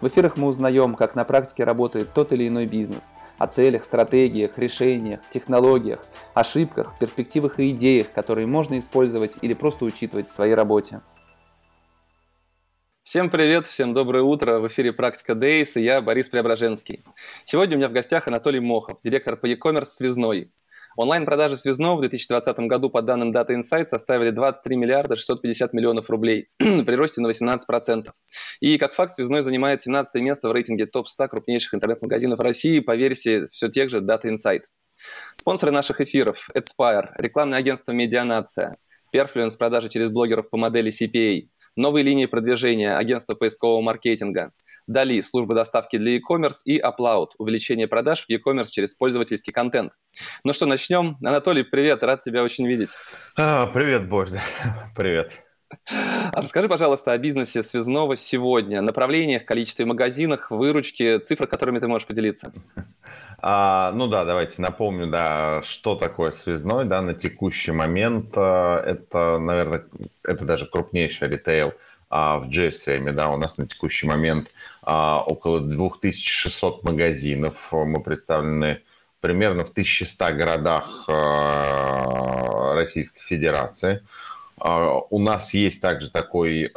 в эфирах мы узнаем, как на практике работает тот или иной бизнес, о целях, стратегиях, решениях, технологиях, ошибках, перспективах и идеях, которые можно использовать или просто учитывать в своей работе. Всем привет, всем доброе утро. В эфире «Практика Days» и я, Борис Преображенский. Сегодня у меня в гостях Анатолий Мохов, директор по e-commerce «Связной». Онлайн-продажи связного в 2020 году по данным Data Insight составили 23 миллиарда 650 миллионов рублей, при росте на 18%. И как факт, связной занимает 17 место в рейтинге топ-100 крупнейших интернет-магазинов России по версии все тех же Data Insight. Спонсоры наших эфиров – Adspire, рекламное агентство «Медианация», Perfluence продажи через блогеров по модели CPA, новые линии продвижения, агентство поискового маркетинга – Дали – служба доставки для e-commerce и Upload – увеличение продаж в e-commerce через пользовательский контент. Ну что, начнем. Анатолий, привет, рад тебя очень видеть. А, привет, Боря. Привет. А расскажи, пожалуйста, о бизнесе связного сегодня, направлениях, количестве магазинов, выручке, цифрах, которыми ты можешь поделиться. А, ну да, давайте напомню, да, что такое связной, да, на текущий момент э, это, наверное, это даже крупнейший ритейл а, в GSM, да, у нас на текущий момент а, около 2600 магазинов. Мы представлены примерно в 1100 городах а, Российской Федерации. У нас есть также такой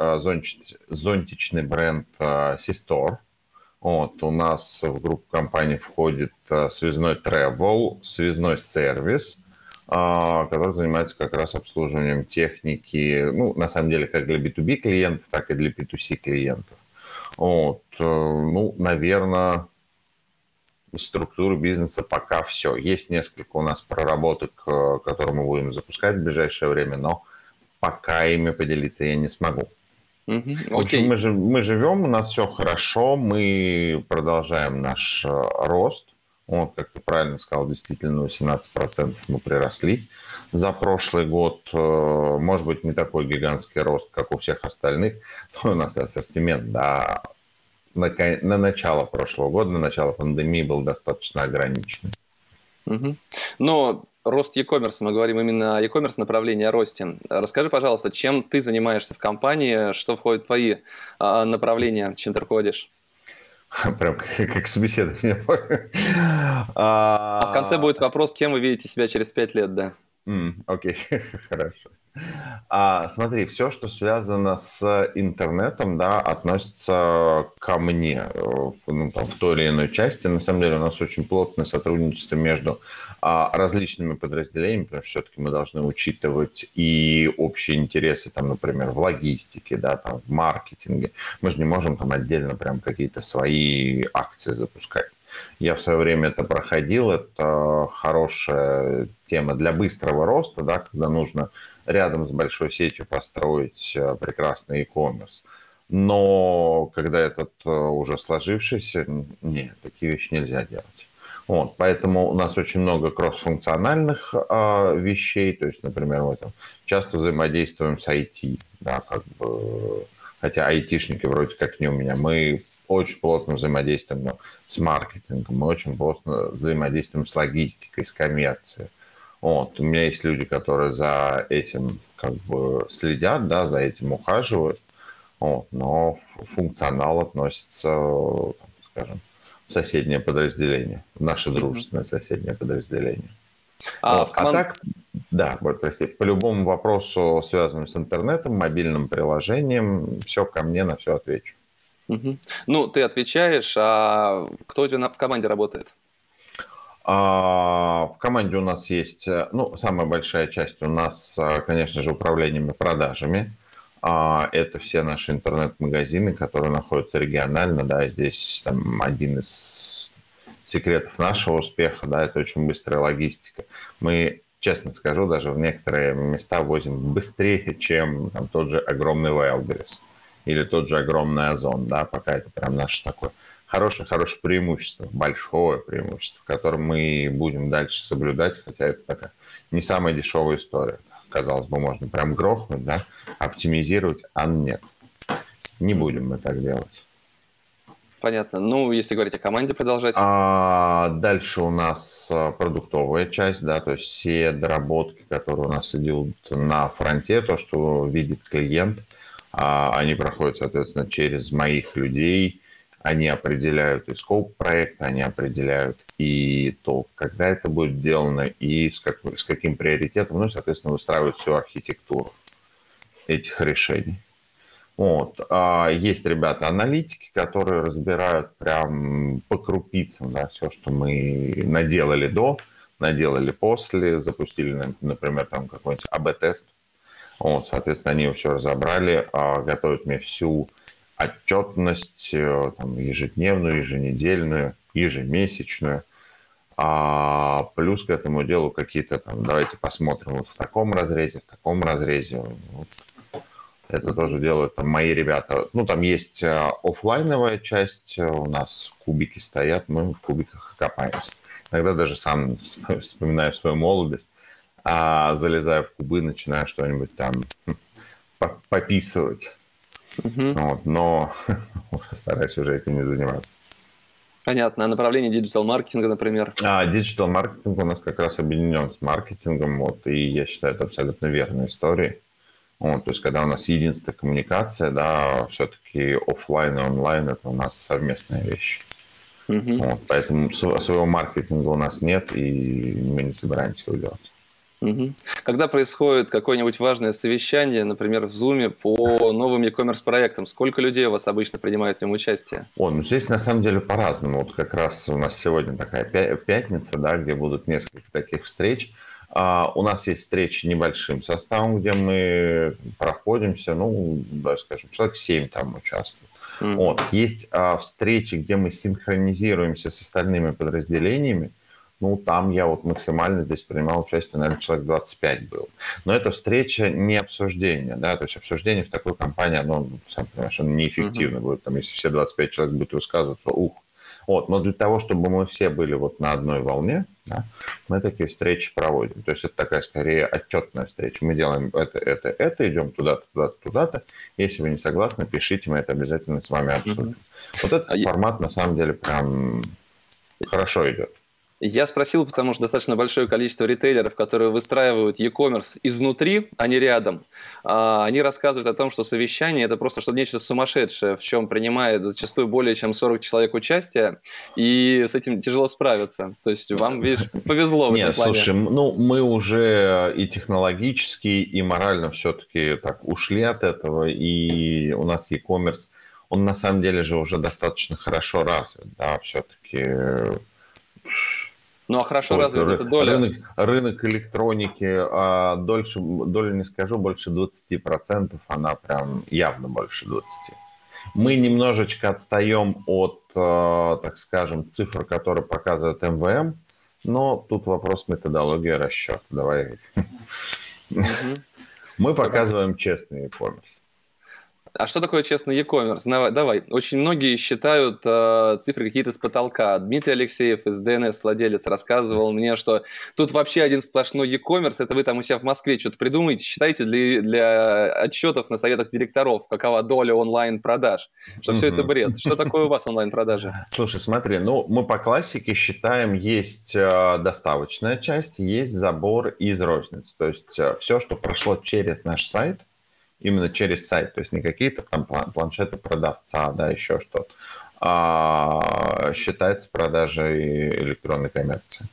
зонтичный бренд Sistore. Вот, у нас в группу компаний входит связной travel, связной сервис – а, который занимается как раз обслуживанием техники, ну, на самом деле, как для B2B клиентов, так и для B2C клиентов. Вот, э, ну, наверное, из структуры бизнеса пока все. Есть несколько у нас проработок, э, которые мы будем запускать в ближайшее время, но пока ими поделиться я не смогу. В общем, мы, мы живем, у нас все хорошо, мы продолжаем наш э, рост. Вот, как ты правильно сказал, действительно 18% мы приросли за прошлый год. Э, может быть, не такой гигантский рост, как у всех остальных, но у нас ассортимент, да, на, на начало прошлого года, на начало пандемии был достаточно ограниченный. Угу. Но рост e-commerce, мы говорим именно о e-commerce направлении, о росте. Расскажи, пожалуйста, чем ты занимаешься в компании, что входит в твои а, направления, чем ты руководишь? Прям как, как собеседование. а... а в конце будет вопрос, кем вы видите себя через пять лет, да? Окей, хорошо. А, смотри, все, что связано с интернетом, да, относится ко мне в, ну, там, в той или иной части. На самом деле у нас очень плотное сотрудничество между а, различными подразделениями, потому что все-таки мы должны учитывать и общие интересы, там, например, в логистике, да, там, в маркетинге. Мы же не можем там отдельно прям какие-то свои акции запускать. Я в свое время это проходил, это хорошая тема для быстрого роста, да, когда нужно рядом с большой сетью построить э, прекрасный e-commerce. Но когда этот э, уже сложившийся, нет, такие вещи нельзя делать. Вот, поэтому у нас очень много кроссфункциональных э, вещей, то есть, например, мы там часто взаимодействуем с IT, да, как бы, хотя айтишники вроде как не у меня, мы очень плотно взаимодействуем с маркетингом, мы очень плотно взаимодействуем с логистикой, с коммерцией. Вот. У меня есть люди, которые за этим как бы следят, да, за этим ухаживают, вот. но функционал относится, скажем, в соседнее подразделение, в наше дружественное соседнее подразделение. А, вот. команд... а так, да, прости, по любому вопросу, связанному с интернетом, мобильным приложением, все ко мне, на все отвечу. Угу. Ну, ты отвечаешь, а кто у тебя в команде работает? А, в команде у нас есть, э, ну, самая большая часть у нас, э, конечно же, управлением и продажами. А, это все наши интернет-магазины, которые находятся регионально, да, здесь там один из секретов нашего успеха, да, это очень быстрая логистика. Мы, честно скажу, даже в некоторые места возим быстрее, чем там, тот же огромный Wildberries или тот же огромный Озон, да, пока это прям наш такой хорошее-хорошее преимущество, большое преимущество, которое мы будем дальше соблюдать, хотя это такая не самая дешевая история. Казалось бы, можно прям грохнуть, да, оптимизировать, а нет. Не будем мы так делать. Понятно. Ну, если говорить о команде, продолжать. А дальше у нас а, продуктовая часть, да, то есть все доработки, которые у нас идут на фронте, то, что видит клиент, а, они проходят, соответственно, через моих людей, они определяют и скоп проекта, они определяют и то, когда это будет сделано, и с, как, с каким приоритетом, ну, соответственно, выстраивают всю архитектуру этих решений. Вот. А есть ребята-аналитики, которые разбирают прям по крупицам да, все, что мы наделали до, наделали после, запустили, например, там какой-нибудь АБ-тест. Вот, соответственно, они все разобрали, а, готовят мне всю отчетность э, там, ежедневную, еженедельную, ежемесячную. А плюс к этому делу какие-то там, давайте посмотрим вот в таком разрезе, в таком разрезе. Вот. Это тоже делают там мои ребята. Ну, там есть э, офлайновая часть, у нас кубики стоят, мы в кубиках копаемся. Иногда даже сам вспоминаю свою молодость, а залезаю в кубы, начинаю что-нибудь там хм, пописывать Угу. Вот, но стараюсь уже этим не заниматься. Понятно. А направление диджитал-маркетинга, например? А, диджитал-маркетинг у нас как раз объединен с маркетингом, вот, и я считаю, это абсолютно верная история. Вот, то есть, когда у нас единственная коммуникация, да, все-таки офлайн и онлайн – это у нас совместная вещь. Угу. Вот, поэтому своего маркетинга у нас нет, и мы не собираемся его делать. Угу. Когда происходит какое-нибудь важное совещание, например, в Zoom по новым e-commerce проектам, сколько людей у вас обычно принимают в нем участие? О, ну здесь на самом деле по-разному. Вот как раз у нас сегодня такая пятница, да, где будут несколько таких встреч. А, у нас есть встречи небольшим составом, где мы проходимся, ну, да, скажем, человек 7 там участвует. Вот. Есть а, встречи, где мы синхронизируемся с остальными подразделениями, ну, там я вот максимально здесь принимал участие, наверное, человек 25 был. Но это встреча не обсуждение, да, то есть обсуждение в такой компании, оно, сам понимаешь, оно неэффективно uh-huh. будет. Там, если все 25 человек будут высказывать, то ух. Вот, но для того, чтобы мы все были вот на одной волне, да, мы такие встречи проводим. То есть это такая скорее отчетная встреча. Мы делаем это, это, это, идем туда-то, туда-то, туда-то. Если вы не согласны, пишите, мы это обязательно с вами обсудим. Uh-huh. Вот этот а формат я... на самом деле прям хорошо идет. Я спросил, потому что достаточно большое количество ритейлеров, которые выстраивают e-commerce изнутри, а не рядом, а, они рассказывают о том, что совещание – это просто что-то нечто сумасшедшее, в чем принимает зачастую более чем 40 человек участие, и с этим тяжело справиться. То есть вам, видишь, повезло в Нет, плане. слушай, ну мы уже и технологически, и морально все-таки так ушли от этого, и у нас e-commerce, он на самом деле же уже достаточно хорошо развит, да, все-таки ну а хорошо вот, развита эта доля? Рынок, рынок электроники, а дольше, долю не скажу, больше 20%, она прям явно больше 20%. Мы немножечко отстаем от, э, так скажем, цифр, которые показывает МВМ, но тут вопрос методологии расчета. Давай. Мы показываем честный e-commerce. А что такое честный e-commerce? Давай. Очень многие считают э, цифры какие-то с потолка. Дмитрий Алексеев из DNS, владелец, рассказывал мне, что тут вообще один сплошной e-commerce. Это вы там у себя в Москве что-то придумаете, считайте для, для отчетов на советах директоров, какова доля онлайн-продаж. Что все это бред. Что такое у вас онлайн-продажи? Слушай, смотри, ну мы по классике считаем, есть э, доставочная часть, есть забор из розницы. То есть э, все, что прошло через наш сайт – именно через сайт, то есть не какие-то там планшеты продавца, да, еще что-то, а считается продажей электронной коммерции.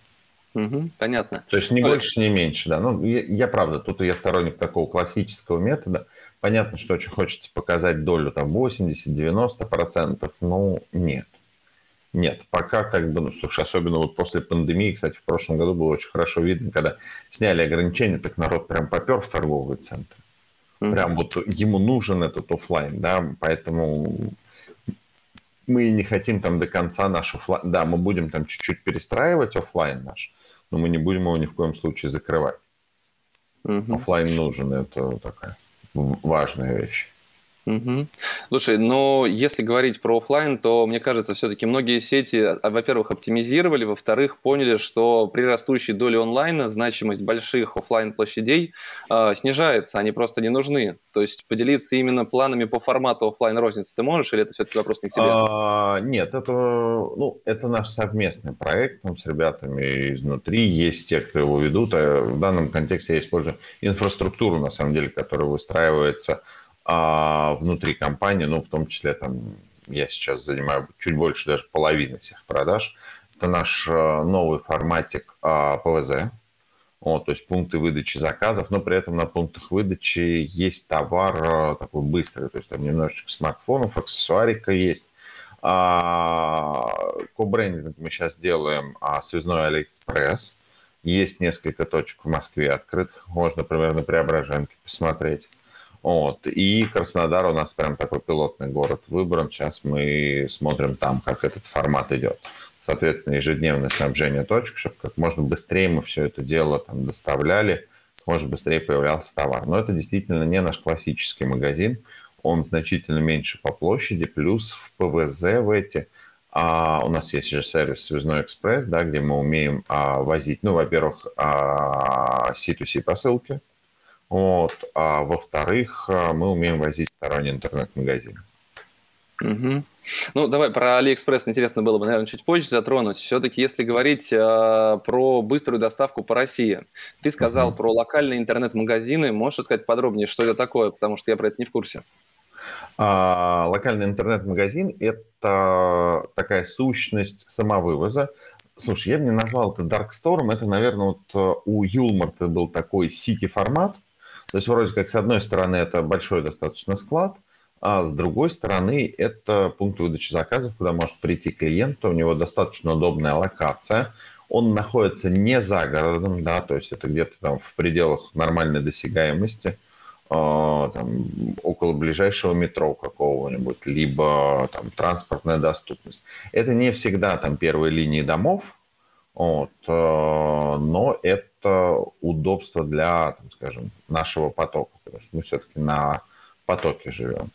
Угу, понятно. То есть не больше, не меньше, да. Ну, я, я правда, тут я сторонник такого классического метода. Понятно, что очень хочется показать долю там 80-90%, но нет. Нет, пока как бы, ну, слушай, особенно вот после пандемии, кстати, в прошлом году было очень хорошо видно, когда сняли ограничения, так народ прям попер в торговые центры. Mm-hmm. Прям вот ему нужен этот офлайн, да, поэтому мы не хотим там до конца наш офлайн. Да, мы будем там чуть-чуть перестраивать офлайн наш, но мы не будем его ни в коем случае закрывать. Mm-hmm. Офлайн нужен, это такая важная вещь. Угу. Слушай, но если говорить про офлайн, то мне кажется, все-таки многие сети, а, во-первых, оптимизировали, во-вторых, поняли, что при растущей доле онлайна значимость больших офлайн площадей э, снижается, они просто не нужны. То есть поделиться именно планами по формату офлайн розницы ты можешь, или это все-таки вопрос не к тебе? А, нет, это, ну, это наш совместный проект там, с ребятами изнутри. Есть те, кто его ведут. А в данном контексте я использую инфраструктуру, на самом деле, которая выстраивается а внутри компании, ну, в том числе там я сейчас занимаю чуть больше даже половины всех продаж. Это наш э, новый форматик а, ПВЗ, вот, то есть пункты выдачи заказов, но при этом на пунктах выдачи есть товар э, такой быстрый, то есть там немножечко смартфонов, аксессуарика есть. А, ко-брендинг мы сейчас делаем связной Алиэкспресс. Есть несколько точек в Москве открытых, можно примерно Преображенке посмотреть. Вот. И Краснодар у нас прям такой пилотный город выбран. Сейчас мы смотрим там, как этот формат идет. Соответственно, ежедневное снабжение точек, чтобы как можно быстрее мы все это дело там доставляли, как можно быстрее появлялся товар. Но это действительно не наш классический магазин. Он значительно меньше по площади, плюс в ПВЗ в эти а у нас есть же сервис «Связной экспресс», да, где мы умеем а, возить, ну, во-первых, а, C2C посылки, вот. А во-вторых, а, мы умеем возить сторонний интернет-магазин. Угу. Ну, давай про Алиэкспресс интересно было бы, наверное, чуть позже затронуть. Все-таки, если говорить э, про быструю доставку по России, ты сказал э про локальные интернет-магазины. Можешь сказать подробнее, что это такое, потому что я про это не в курсе. А, локальный интернет-магазин – это такая сущность самовывоза. Слушай, я бы не назвал это Dark Store, это, наверное, вот э, у Юлмарта был такой сити-формат – то есть вроде как с одной стороны это большой достаточно склад, а с другой стороны это пункт выдачи заказов, куда может прийти клиент, у него достаточно удобная локация, он находится не за городом, да, то есть это где-то там в пределах нормальной досягаемости, э, там, около ближайшего метро какого-нибудь, либо там транспортная доступность. Это не всегда там первые линии домов, вот, э, но это удобство для, там, скажем, нашего потока, потому что мы все-таки на потоке живем.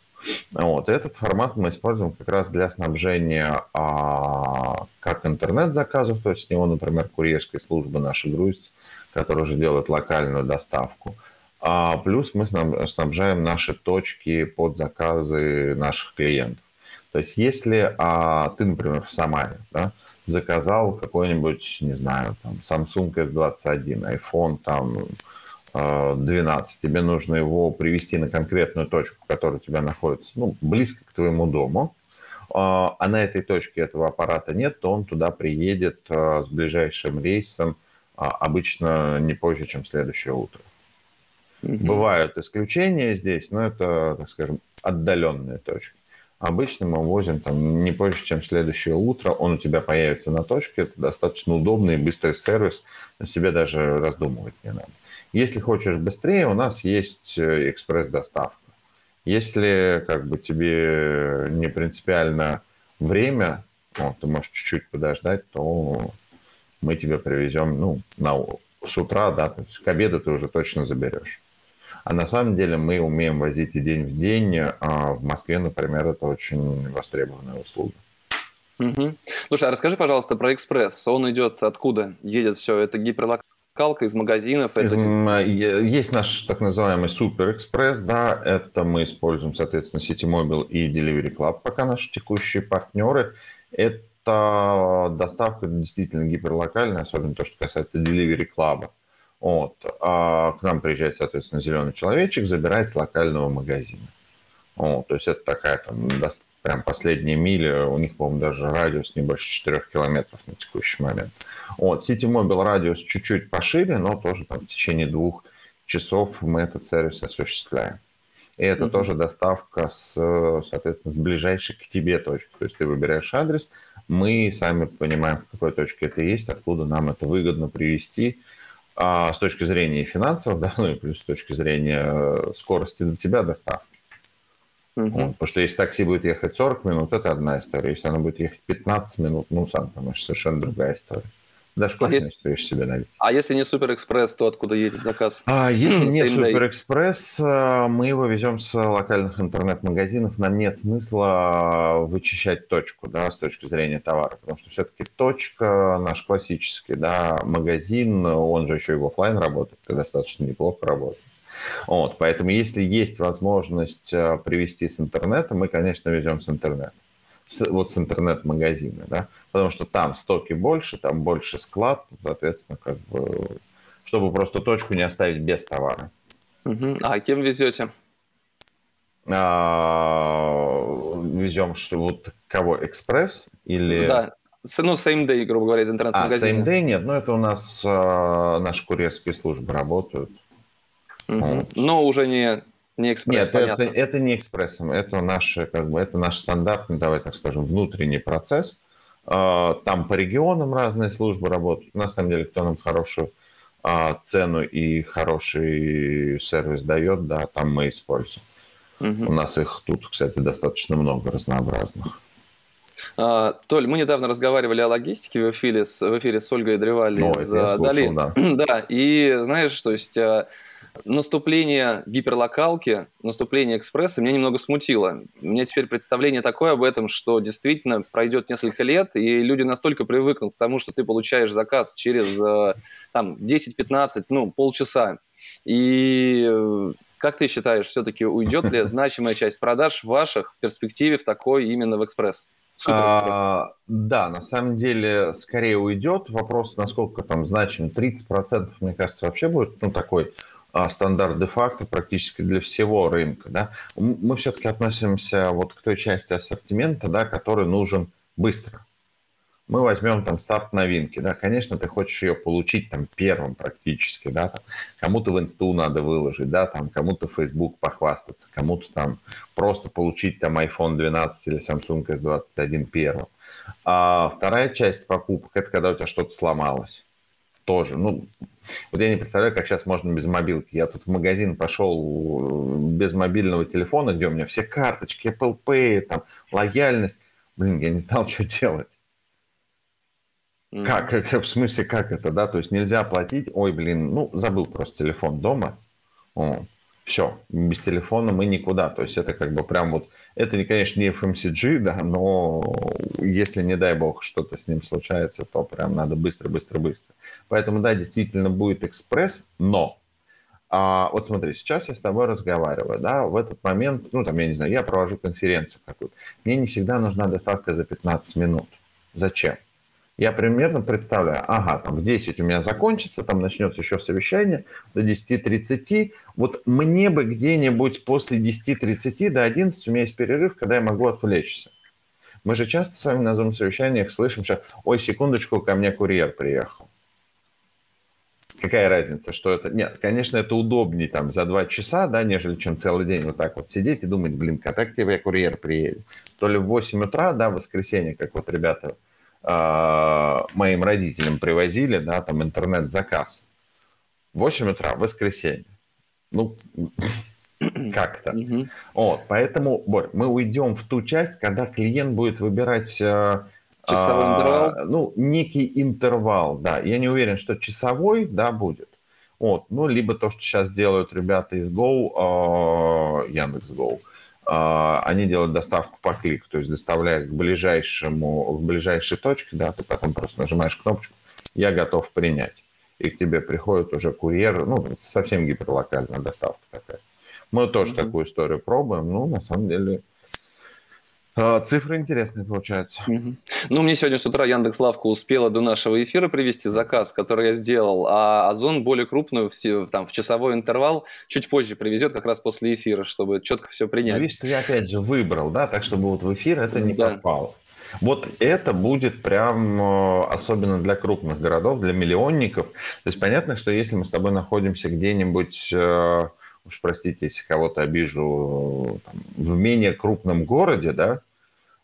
Вот, этот формат мы используем как раз для снабжения а, как интернет-заказов, то есть с него, например, курьерская служба наша грузится, которая уже делает локальную доставку. А, плюс мы снабжаем наши точки под заказы наших клиентов. То есть если а, ты, например, в Самаре, да, заказал какой-нибудь, не знаю, там, Samsung S21, iPhone там 12, э, тебе нужно его привести на конкретную точку, которая у тебя находится ну, близко к твоему дому, э, а на этой точке этого аппарата нет, то он туда приедет э, с ближайшим рейсом обычно не позже, чем следующее утро. Mm-hmm. Бывают исключения здесь, но это, так скажем, отдаленные точки. Обычно мы возим там не позже, чем следующее утро. Он у тебя появится на точке. Это достаточно удобный и быстрый сервис. То тебе даже раздумывать не надо. Если хочешь быстрее, у нас есть э, экспресс-доставка. Если как бы тебе не принципиально время, вот, ты можешь чуть-чуть подождать, то мы тебе привезем ну, на, с утра, да, то есть к обеду ты уже точно заберешь. А на самом деле мы умеем возить и день в день. А в Москве, например, это очень востребованная услуга. Угу. Слушай, а расскажи, пожалуйста, про экспресс. Он идет откуда? Едет все? Это гиперлокалка из магазинов? Из, это... Есть наш так называемый Супер Экспресс, да, это мы используем, соответственно, City Mobile и Delivery Club, пока наши текущие партнеры. Это доставка действительно гиперлокальная, особенно то, что касается Delivery Club. Вот. А к нам приезжает, соответственно, зеленый человечек, забирает с локального магазина. Вот. То есть это такая там прям последняя миля, у них, по-моему, даже радиус не больше 4 километров на текущий момент. Вот. City Mobile радиус чуть-чуть пошире, но тоже там в течение двух часов мы этот сервис осуществляем. И это uh-huh. тоже доставка с, соответственно, с ближайшей к тебе точки. То есть ты выбираешь адрес, мы сами понимаем, в какой точке это есть, откуда нам это выгодно привезти, а с точки зрения финансов, да, ну и плюс с точки зрения э, скорости до тебя доставки. Угу. Вот, потому что если такси будет ехать 40 минут, это одна история. Если оно будет ехать 15 минут, ну, сам понимаешь, совершенно другая история. Даже кофе а если... себе налить. А если не Суперэкспресс, то откуда едет заказ? А если не Суперэкспресс, э, мы его везем с локальных интернет-магазинов. Нам нет смысла вычищать точку, да, с точки зрения товара, потому что все-таки точка наш классический, да, магазин, он же еще и в офлайн работает, достаточно неплохо работает. Вот, поэтому если есть возможность э, привести с интернета, мы, конечно, везем с интернета с, вот с интернет-магазина, да, потому что там стоки больше, там больше склад, соответственно, как бы, чтобы просто точку не оставить без товара. Угу. А кем везете? А, везем, что вот кого, экспресс или... Да, ну, same day, грубо говоря, из интернет-магазина. А, same day нет, но это у нас а, наши курьерские службы работают. Угу. Вот. Но уже не не экспресс, Нет, понятно. это, это не экспрессом, это наш, как бы, это наш стандартный, давай так скажем, внутренний процесс. А, там по регионам разные службы работают. На самом деле, кто нам хорошую а, цену и хороший сервис дает, да, там мы используем. Угу. У нас их тут, кстати, достаточно много разнообразных. А, Толь, мы недавно разговаривали о логистике в эфире с, в эфире с Ольгой Древали ну, из Дали. Да. да, и знаешь, то есть наступление гиперлокалки, наступление экспресса меня немного смутило. У меня теперь представление такое об этом, что действительно пройдет несколько лет, и люди настолько привыкнут к тому, что ты получаешь заказ через э, там, 10-15, ну, полчаса. И э, как ты считаешь, все-таки уйдет ли значимая часть продаж ваших в перспективе в такой именно в экспресс? А, да, на самом деле скорее уйдет. Вопрос, насколько там значим. 30%, мне кажется, вообще будет ну, такой стандарт де-факто практически для всего рынка. Да? Мы все-таки относимся вот к той части ассортимента, да, который нужен быстро. Мы возьмем там старт новинки, да, конечно, ты хочешь ее получить там первым практически, да, там, кому-то в инсту надо выложить, да, там, кому-то в Facebook похвастаться, кому-то там просто получить там iPhone 12 или Samsung S21 первым. А вторая часть покупок – это когда у тебя что-то сломалось тоже. Ну, вот я не представляю, как сейчас можно без мобилки. Я тут в магазин пошел э, без мобильного телефона, где у меня все карточки, Apple Pay, там, лояльность. Блин, я не знал, что делать. Как, как, в смысле, как это, да? То есть нельзя платить, ой, блин, ну, забыл просто телефон дома. О, все, без телефона мы никуда. То есть это как бы прям вот это, конечно, не FMCG, да, но если, не дай бог, что-то с ним случается, то прям надо быстро-быстро-быстро. Поэтому, да, действительно будет экспресс, но а, вот смотри, сейчас я с тобой разговариваю, да, в этот момент, ну, там, я не знаю, я провожу конференцию какую-то. Мне не всегда нужна доставка за 15 минут. Зачем? Я примерно представляю, ага, там в 10 у меня закончится, там начнется еще совещание до 10.30. Вот мне бы где-нибудь после 10.30 до 11 у меня есть перерыв, когда я могу отвлечься. Мы же часто с вами на Zoom-совещаниях слышим, что «Ой, секундочку, ко мне курьер приехал». Какая разница, что это... Нет, конечно, это удобнее там за два часа, да, нежели чем целый день вот так вот сидеть и думать, блин, когда к тебе курьер приедет. То ли в 8 утра, да, в воскресенье, как вот ребята а, моим родителям привозили, да, там интернет-заказ. 8 утра, воскресенье. Ну, как-то. Угу. Вот, поэтому, Борь, мы уйдем в ту часть, когда клиент будет выбирать э, часовой а, интервал. Ну, некий интервал, да. Я не уверен, что часовой, да, будет. Вот, ну, либо то, что сейчас делают ребята из Go, э, а, они делают доставку по клику, то есть доставляют к ближайшему, к ближайшей точке, да, ты потом просто нажимаешь кнопочку «Я готов принять». И к тебе приходит уже курьер, ну, совсем гиперлокальная доставка такая. Мы тоже mm-hmm. такую историю пробуем, ну, на самом деле, а, цифры интересные получаются. Угу. Ну, мне сегодня с утра Яндекс Лавка успела до нашего эфира привести заказ, который я сделал, а Озон более крупную в, там, в часовой интервал чуть позже привезет, как раз после эфира, чтобы четко все принять. Видишь, ты опять же выбрал, да, так чтобы вот в эфир это не да. попало. Вот это будет прям э, особенно для крупных городов, для миллионников. То есть понятно, что если мы с тобой находимся где-нибудь э, уж простите, если кого-то обижу, там, в менее крупном городе, да,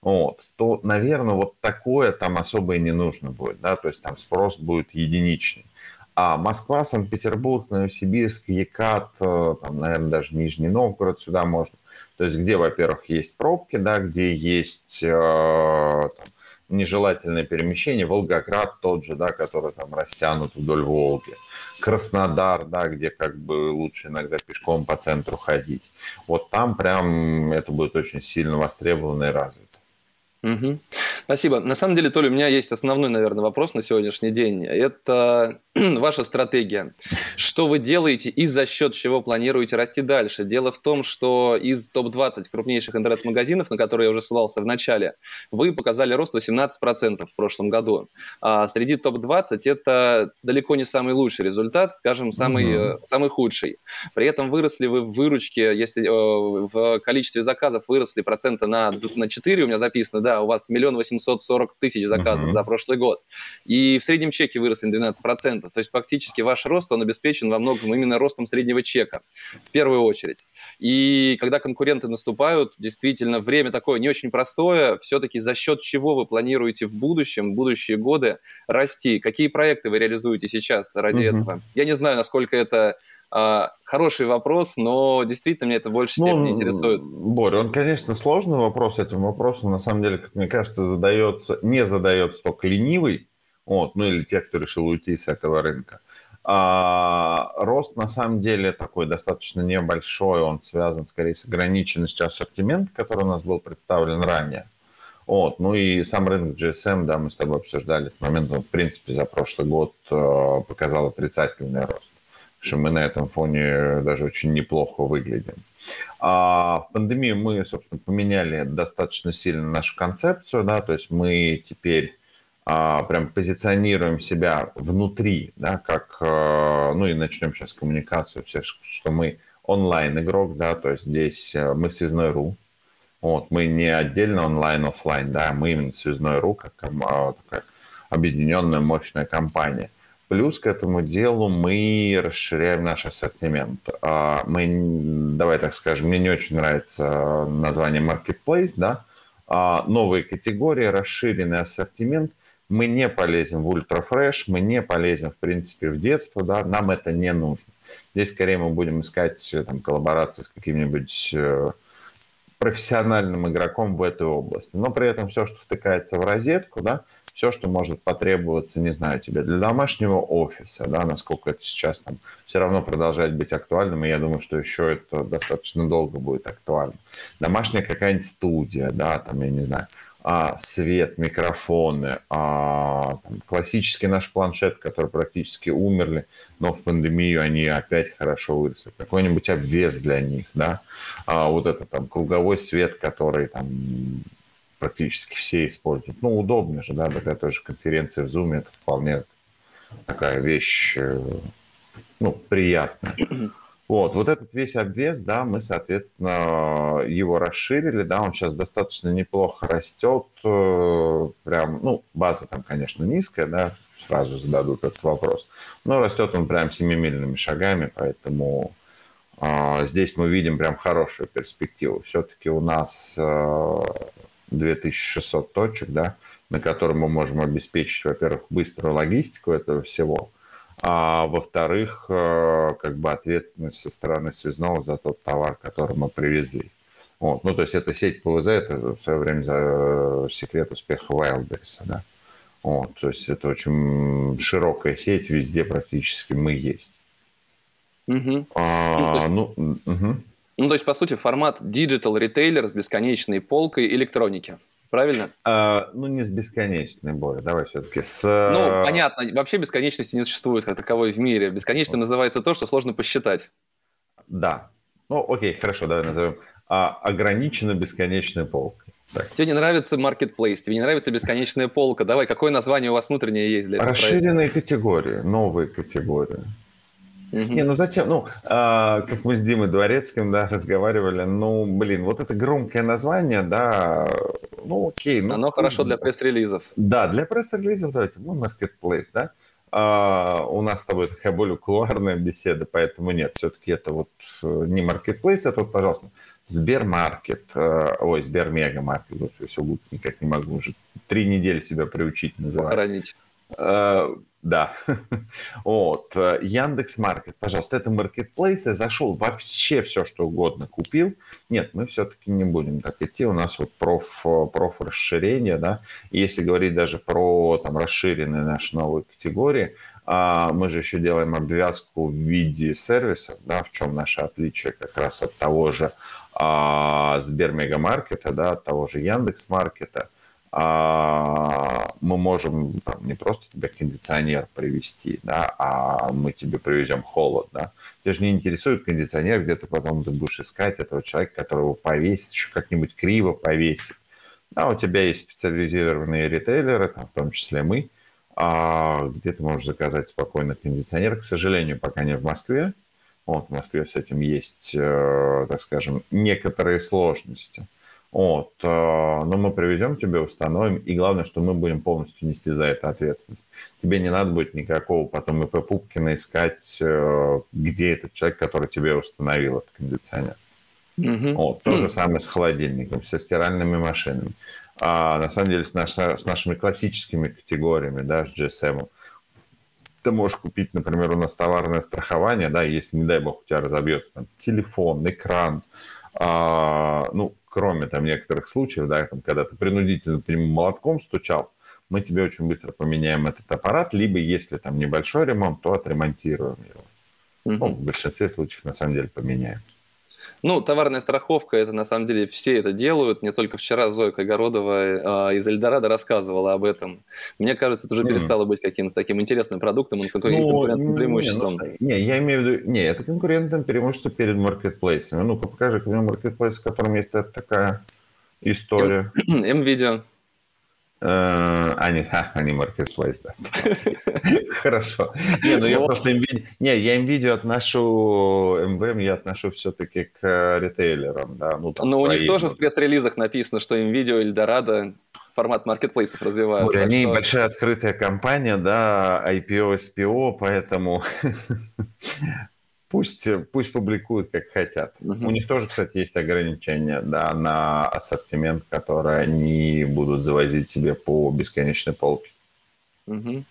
вот, то, наверное, вот такое там особо и не нужно будет, да, то есть там спрос будет единичный. А Москва, Санкт-Петербург, Новосибирск, Екат, э, там, наверное, даже Нижний Новгород сюда можно. То есть где, во-первых, есть пробки, да, где есть э, там, нежелательное перемещение, Волгоград тот же, да, который там растянут вдоль Волги, Краснодар, да, где как бы лучше иногда пешком по центру ходить. Вот там прям это будет очень сильно востребовано и развито. Угу. Спасибо. На самом деле, Толя, у меня есть основной, наверное, вопрос на сегодняшний день. Это ваша стратегия. Что вы делаете и за счет чего планируете расти дальше? Дело в том, что из топ-20 крупнейших интернет-магазинов, на которые я уже ссылался в начале, вы показали рост 18% в прошлом году. А среди топ-20 это далеко не самый лучший результат, скажем, самый, угу. самый худший. При этом выросли вы в выручке, если э, в количестве заказов выросли процента на, на 4, у меня записано, да, у вас миллион восемьсот сорок тысяч заказов угу. за прошлый год. И в среднем чеке выросли на 12%. То есть фактически ваш рост, он обеспечен во многом именно ростом среднего чека, в первую очередь. И когда конкуренты наступают, действительно, время такое не очень простое, все-таки за счет чего вы планируете в будущем, в будущие годы расти? Какие проекты вы реализуете сейчас ради угу. этого? Я не знаю, насколько это хороший вопрос, но действительно меня это в большей степени ну, интересует. Боря, он, конечно, сложный вопрос. Этим вопросом, на самом деле, как мне кажется, задается, не задается только ленивый, вот, ну или те, кто решил уйти с этого рынка. А, рост на самом деле такой достаточно небольшой, он связан скорее с ограниченностью ассортимента, который у нас был представлен ранее. Вот. Ну и сам рынок GSM, да, мы с тобой обсуждали этот момент, он, в принципе, за прошлый год э, показал отрицательный рост что мы на этом фоне даже очень неплохо выглядим. А в пандемию мы, собственно, поменяли достаточно сильно нашу концепцию, да, то есть мы теперь а, прям позиционируем себя внутри, да, как, а, ну и начнем сейчас коммуникацию, все, что мы онлайн-игрок, да, то есть здесь э, мы связной.ру, вот, мы не отдельно онлайн-офлайн, да, мы именно связной.ру, как а, такая объединенная мощная компания – Плюс к этому делу мы расширяем наш ассортимент. А, мы, давай так скажем, мне не очень нравится название Marketplace, да, а, новые категории, расширенный ассортимент. Мы не полезем в ультрафреш, мы не полезем, в принципе, в детство, да, нам это не нужно. Здесь скорее мы будем искать там, коллаборации с каким-нибудь э, профессиональным игроком в этой области. Но при этом все, что втыкается в розетку, да, все, что может потребоваться, не знаю, тебе для домашнего офиса, да, насколько это сейчас там все равно продолжает быть актуальным, и я думаю, что еще это достаточно долго будет актуально. Домашняя какая-нибудь студия, да, там, я не знаю, а, свет, микрофоны, а, там, классический наш планшет, который практически умерли, но в пандемию они опять хорошо выросли. Какой-нибудь обвес для них, да, а, вот это там круговой свет, который там практически все используют. Ну, удобно же, да, такая тоже конференция в Zoom, это вполне такая вещь, э, ну, приятная. Вот, вот этот весь обвес, да, мы, соответственно, его расширили, да, он сейчас достаточно неплохо растет, э, прям, ну, база там, конечно, низкая, да, сразу зададут этот вопрос, но растет он прям семимильными шагами, поэтому э, здесь мы видим прям хорошую перспективу. Все-таки у нас э, 2600 точек, да, на котором мы можем обеспечить, во-первых, быструю логистику этого всего – а во-вторых, э, как бы ответственность со стороны связного за тот товар, который мы привезли. Вот. Ну, то есть эта сеть ПВЗ, это в свое время за э, секрет успеха Wildberries, да. Вот, то есть это очень широкая сеть, везде практически мы есть. Угу. А, ну, ну, угу. ну, то есть, по сути, формат digital retailer с бесконечной полкой электроники правильно? А, ну, не с бесконечной, Боря, давай все-таки с... Ну, понятно, вообще бесконечности не существует как таковой в мире. Бесконечно называется то, что сложно посчитать. Да. Ну, окей, хорошо, давай назовем. А, ограниченно бесконечной полкой. Так. Тебе не нравится marketplace, тебе не нравится бесконечная полка. Давай, какое название у вас внутреннее есть для этого Расширенные проекта? категории, новые категории. Угу. Не, ну зачем? Ну, а, как мы с Димой Дворецким, да, разговаривали, ну, блин, вот это громкое название, да, ну, окей. Ну, Оно хорошо для пресс-релизов. Да, для пресс-релизов, давайте, ну, marketplace, да. А, у нас с тобой такая более кулуарная беседа, поэтому нет, все-таки это вот э, не marketplace, это вот, пожалуйста, Сбермаркет, э, ой, Сбермегамаркет, все лучше никак не могу уже три недели себя приучить называть. Похоронить. Да. Вот. Яндекс Маркет, пожалуйста, это маркетплейс, я зашел, вообще все, что угодно купил. Нет, мы все-таки не будем так идти. У нас вот проф, проф расширение, да. Если говорить даже про там расширенные наши новые категории, а мы же еще делаем обвязку в виде сервисов, да, в чем наше отличие как раз от того же а, Сбермегамаркета, да, от того же Яндекс.Маркета. А, мы можем там, не просто тебе кондиционер привезти, да, а мы тебе привезем холод, да. Тебя же не интересует кондиционер, где ты потом ты будешь искать этого человека, которого повесит, еще как-нибудь криво повесит. Да, у тебя есть специализированные ритейлеры, там, в том числе мы, а, где ты можешь заказать спокойно кондиционер. К сожалению, пока не в Москве. Вот, в Москве с этим есть, э, так скажем, некоторые сложности. Вот, э, но мы привезем тебе, установим, и главное, что мы будем полностью нести за это ответственность. Тебе не надо будет никакого потом ИП Пупкина искать, э, где этот человек, который тебе установил этот кондиционер. Угу. Вот, то же самое с холодильником, со стиральными машинами. А на самом деле с, наш, с нашими классическими категориями, да, с GSM, ты можешь купить, например, у нас товарное страхование, да, если, не дай бог, у тебя разобьется там, телефон, экран, а, ну, кроме там некоторых случаев, да, там, когда ты принудительно нему молотком стучал, мы тебе очень быстро поменяем этот аппарат, либо если там небольшой ремонт, то отремонтируем его. Угу. Ну, в большинстве случаев, на самом деле, поменяем. Ну, товарная страховка, это на самом деле все это делают. Мне только вчера Зойка Огородова э, из Эльдорадо рассказывала об этом. Мне кажется, это уже перестало быть каким-то таким интересным продуктом и каким-то ну, конкурентным преимуществом. Не, ну, не, я имею в виду... Не, это конкурентное преимущество перед маркетплейсами. Ну-ка покажи, ка мне маркетплейс, в котором есть такая история. М-видео. Э, а, нет, а, они Marketplace, да. Хорошо. Не, ну я просто NVIDIA... Не, я NVIDIA отношу, МВМ я отношу все-таки к ритейлерам, да. Ну, Но у них тоже в пресс-релизах написано, что NVIDIA Eldorado формат маркетплейсов развивают. Ой, они что... большая открытая компания, да, IPO, SPO, поэтому Пусть, пусть публикуют, как хотят. Угу. У них тоже, кстати, есть ограничения да, на ассортимент, который они будут завозить себе по бесконечной полке. Угу.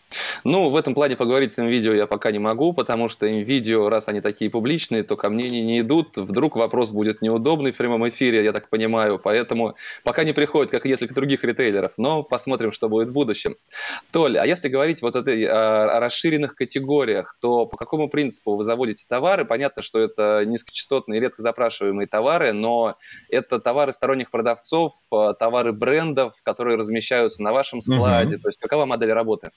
Ну, в этом плане поговорить с NVIDIA я пока не могу, потому что NVIDIA, раз они такие публичные, то ко мне они не идут. Вдруг вопрос будет неудобный в прямом эфире, я так понимаю. Поэтому пока не приходит, как и несколько других ритейлеров. Но посмотрим, что будет в будущем. Толь, а если говорить вот этой, о, о расширенных категориях, то по какому принципу вы заводите товары? Понятно, что это низкочастотные, редко запрашиваемые товары, но это товары сторонних продавцов, э, товары брендов, которые размещаются на вашем складе. Угу. То есть какова модель работы?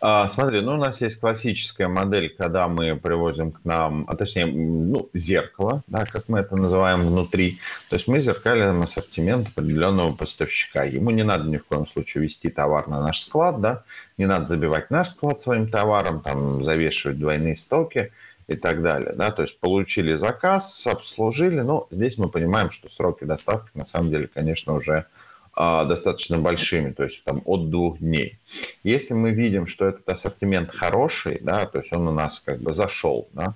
А, смотри, ну у нас есть классическая модель, когда мы привозим к нам, а точнее, ну, зеркало, да, как мы это называем внутри. То есть мы зеркалим ассортимент определенного поставщика. Ему не надо ни в коем случае вести товар на наш склад, да, не надо забивать наш склад своим товаром, там, завешивать двойные стоки и так далее. Да? То есть получили заказ, обслужили, но здесь мы понимаем, что сроки доставки на самом деле, конечно, уже а, достаточно большими, то есть там от двух дней. Если мы видим, что этот ассортимент хороший, да, то есть он у нас как бы зашел, да,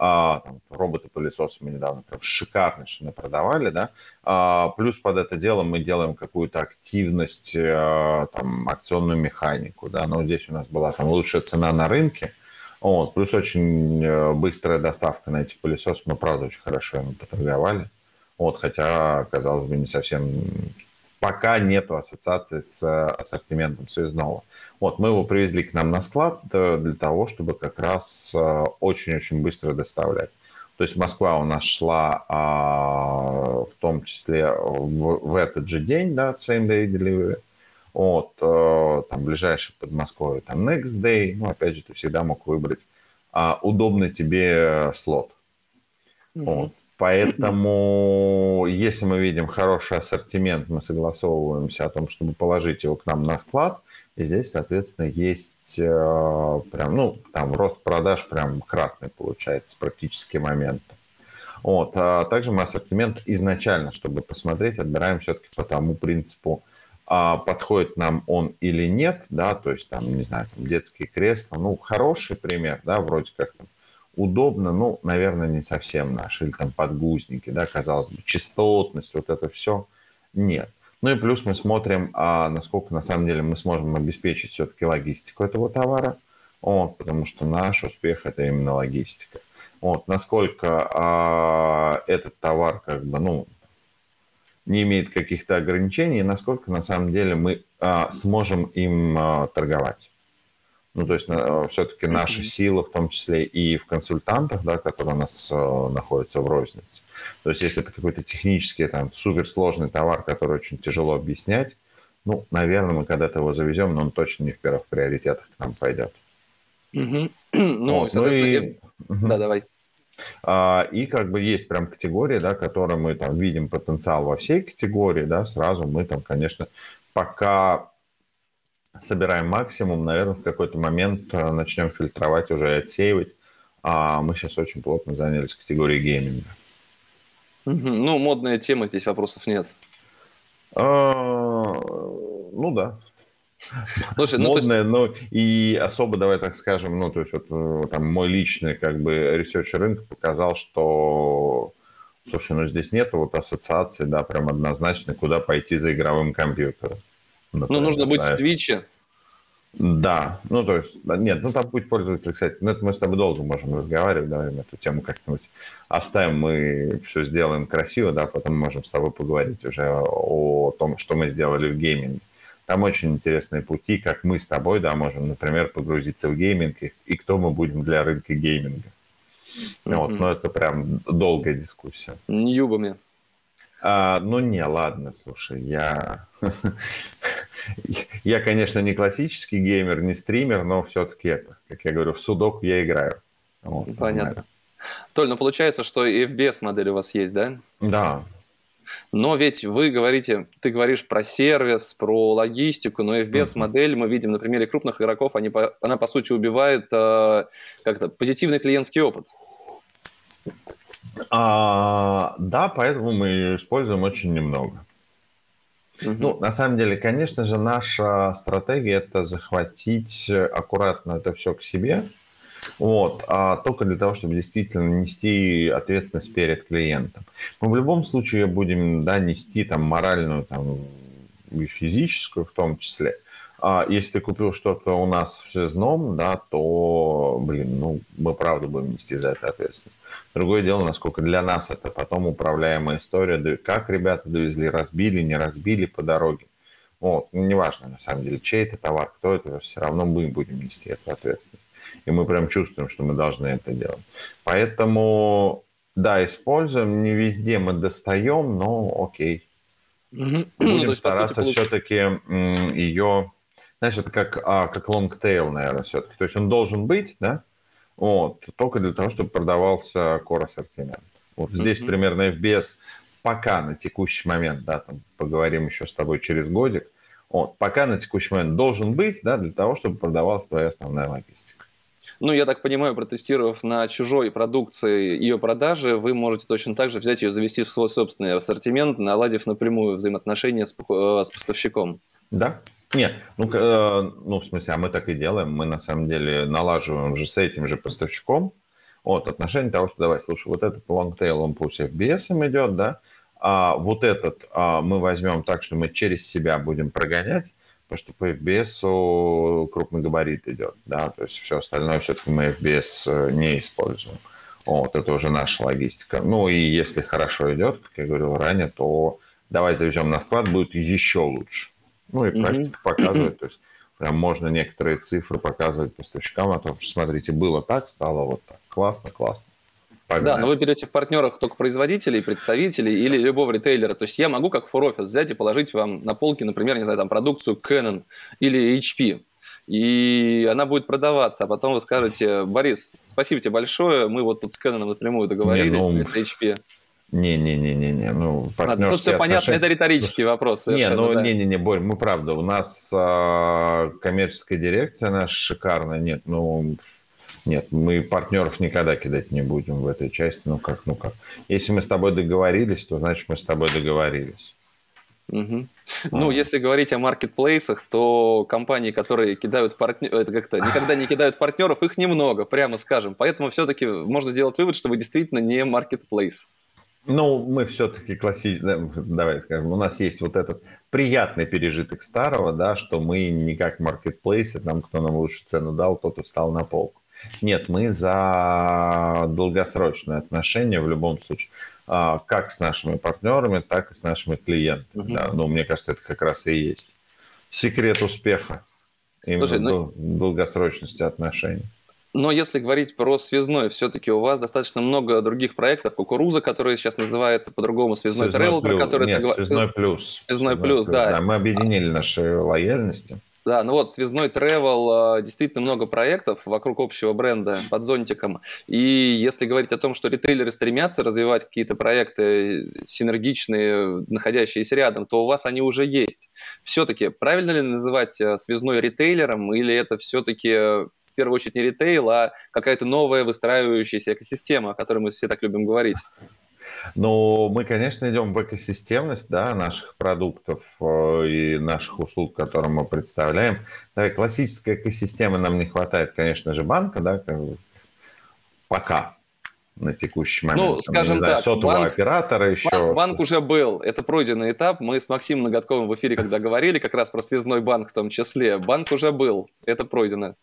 а, там, роботы-пылесосы мы недавно прям шикарно продавали, да, а, плюс под это дело мы делаем какую-то активность, а, там, акционную механику, да, но здесь у нас была там лучшая цена на рынке, вот, плюс очень э, быстрая доставка на эти пылесосы, мы, правда, очень хорошо им поторговали, вот, хотя, казалось бы, не совсем пока нету ассоциации с э, ассортиментом связного. Вот, мы его привезли к нам на склад э, для того, чтобы как раз э, очень-очень быстро доставлять. То есть Москва у нас шла а, в том числе в, в этот же день, да, same day delivery. Вот, а, там ближайший Подмосковье, там next day. Ну, опять же, ты всегда мог выбрать а, удобный тебе слот. Mm-hmm. Вот. Поэтому, если мы видим хороший ассортимент, мы согласовываемся о том, чтобы положить его к нам на склад. И здесь, соответственно, есть э, прям, ну, там рост продаж прям кратный получается практически момент. Вот. А также мы ассортимент изначально, чтобы посмотреть, отбираем все-таки по тому принципу, а подходит нам он или нет, да, то есть там, не знаю, там детские кресла, ну, хороший пример, да, вроде как там удобно, ну, наверное, не совсем наш. Или там подгузники, да, казалось бы, частотность, вот это все. Нет. Ну и плюс мы смотрим, а насколько на самом деле мы сможем обеспечить все-таки логистику этого товара. вот, потому что наш успех – это именно логистика. Вот, насколько а, этот товар как бы, ну, не имеет каких-то ограничений, насколько на самом деле мы а, сможем им а, торговать. Ну, то есть а, все-таки наша сила, в том числе и в консультантах, да, которые у нас а, находятся в рознице. То есть если это какой-то технический, там, суперсложный товар, который очень тяжело объяснять, ну, наверное, мы когда-то его завезем, но он точно не в первых приоритетах к нам пойдет. Угу. Ну, вот. соответственно, ну и... да, давай. А, и как бы есть прям категории, да, которые мы там видим потенциал во всей категории, да, сразу мы там, конечно, пока собираем максимум, наверное, в какой-то момент э, начнем фильтровать уже и отсеивать. А мы сейчас очень плотно занялись категорией гейминга. Ну, модная тема, здесь вопросов нет. А, ну да. Слушай, ну, модное, есть... но и особо, давай так скажем, ну, то есть вот э, там мой личный как бы research рынка показал, что, слушай, ну здесь нету вот ассоциации, да, прям однозначно, куда пойти за игровым компьютером. Например, ну, нужно быть да, в Твиче. Да, ну, то есть, нет, ну, там путь пользователя, кстати, ну, это мы с тобой долго можем разговаривать, давай эту тему как-нибудь оставим, мы все сделаем красиво, да, потом можем с тобой поговорить уже о том, что мы сделали в гейминге. Там очень интересные пути, как мы с тобой, да, можем, например, погрузиться в гейминг и кто мы будем для рынка гейминга. Mm-hmm. Вот, но это прям долгая дискуссия. Ньюбами. А, ну не, ладно, слушай, я... я, конечно, не классический геймер, не стример, но все-таки это, как я говорю, в судок я играю. Вот, Понятно. Нормально. Толь, ну получается, что и FBS модель у вас есть, да? Да, но ведь вы говорите, ты говоришь про сервис, про логистику, но FBS-модель мы видим на примере крупных игроков, они, она, по сути, убивает э, как-то позитивный клиентский опыт. А, да, поэтому мы ее используем очень немного. Ну, на самом деле, конечно же, наша стратегия это захватить аккуратно это все к себе, вот, а только для того, чтобы действительно нести ответственность перед клиентом. Мы в любом случае будем да, нести там моральную там, и физическую в том числе. А если ты купил что-то у нас в связном, да, то, блин, ну, мы правда будем нести за это ответственность. Другое дело, насколько для нас это потом управляемая история, как ребята довезли, разбили, не разбили по дороге. Вот, ну, неважно, на самом деле, чей это товар, кто это, все равно мы будем нести эту ответственность и мы прям чувствуем, что мы должны это делать. Поэтому, да, используем, не везде мы достаем, но окей. Угу. Будем ну, стараться все-таки ее, знаешь, это как, а, как long tail, наверное, все-таки. То есть он должен быть, да, вот, только для того, чтобы продавался core ассортимент. Вот здесь mm примерно FBS пока на текущий момент, да, там поговорим еще с тобой через годик, вот, пока на текущий момент должен быть, да, для того, чтобы продавалась твоя основная логистика. Ну, я так понимаю, протестировав на чужой продукции ее продажи, вы можете точно так же взять ее, завести в свой собственный ассортимент, наладив напрямую взаимоотношения с, э, с поставщиком. Да. Нет, ну, э, ну, в смысле, а мы так и делаем. Мы, на самом деле, налаживаем же с этим же поставщиком вот, отношение того, что давай, слушай, вот этот long tail, он пусть FBS идет, да, а вот этот а, мы возьмем так, что мы через себя будем прогонять, потому что по FBS крупный габарит идет, да, то есть все остальное все-таки мы FBS э, не используем. Вот, это уже наша логистика. Ну и если хорошо идет, как я говорил ранее, то давай завезем на склад, будет еще лучше. Ну и практика mm-hmm. показывает, то есть прям можно некоторые цифры показывать поставщикам о том, что смотрите, было так, стало вот так. Классно, классно. Погнали. Да, но вы берете в партнерах только производителей, представителей или любого ритейлера. То есть я могу как фор-офис взять и положить вам на полки, например, не знаю, там продукцию Canon или HP. И она будет продаваться, а потом вы скажете, Борис, спасибо тебе большое, мы вот тут с Canon напрямую договорились, не, ну, с HP. Не-не-не-не-не, ну, партнерские Тут все отношения... понятно, это риторический вопрос. Не, ну, да. не-не-не, Борь, мы правда, у нас а, коммерческая дирекция наша шикарная, нет, ну, нет, мы партнеров никогда кидать не будем в этой части. Ну как, ну как. Если мы с тобой договорились, то значит мы с тобой договорились. Угу. А. Ну, если говорить о маркетплейсах, то компании, которые кидают партнеров, это как-то никогда не кидают партнеров, их немного, прямо скажем. Поэтому все-таки можно сделать вывод, что вы действительно не маркетплейс. Ну, мы все-таки классически, давай скажем, у нас есть вот этот приятный пережиток старого, да, что мы не как маркетплейсы, там, кто нам лучше цену дал, тот и встал на полку. Нет, мы за долгосрочные отношения в любом случае, а, как с нашими партнерами, так и с нашими клиентами. Угу. Да. Ну, мне кажется, это как раз и есть секрет успеха именно Слушай, ну... долгосрочности отношений. Но если говорить про связной, все-таки у вас достаточно много других проектов. Кукуруза, который сейчас называется по-другому, связной, связной travel, про который Нет, ты говоришь. Связной плюс. Связной, связной плюс, плюс, да. да. Мы объединили наши лояльности. Да, ну вот, связной travel, действительно много проектов вокруг общего бренда под зонтиком. И если говорить о том, что ритейлеры стремятся развивать какие-то проекты синергичные, находящиеся рядом, то у вас они уже есть. Все-таки правильно ли называть э, связной ритейлером, или это все-таки первую очередь не ритейл, а какая-то новая выстраивающаяся экосистема, о которой мы все так любим говорить? Но мы, конечно, идем в экосистемность да, наших продуктов э, и наших услуг, которые мы представляем. Да, классической экосистемы нам не хватает, конечно же, банка, да, пока на текущий момент. Ну, скажем знаю, так, сотового банк, оператора еще. Банк, банк уже был, это пройденный этап. Мы с Максимом Ноготковым в эфире, когда говорили как раз про связной банк в том числе, банк уже был, это пройдено.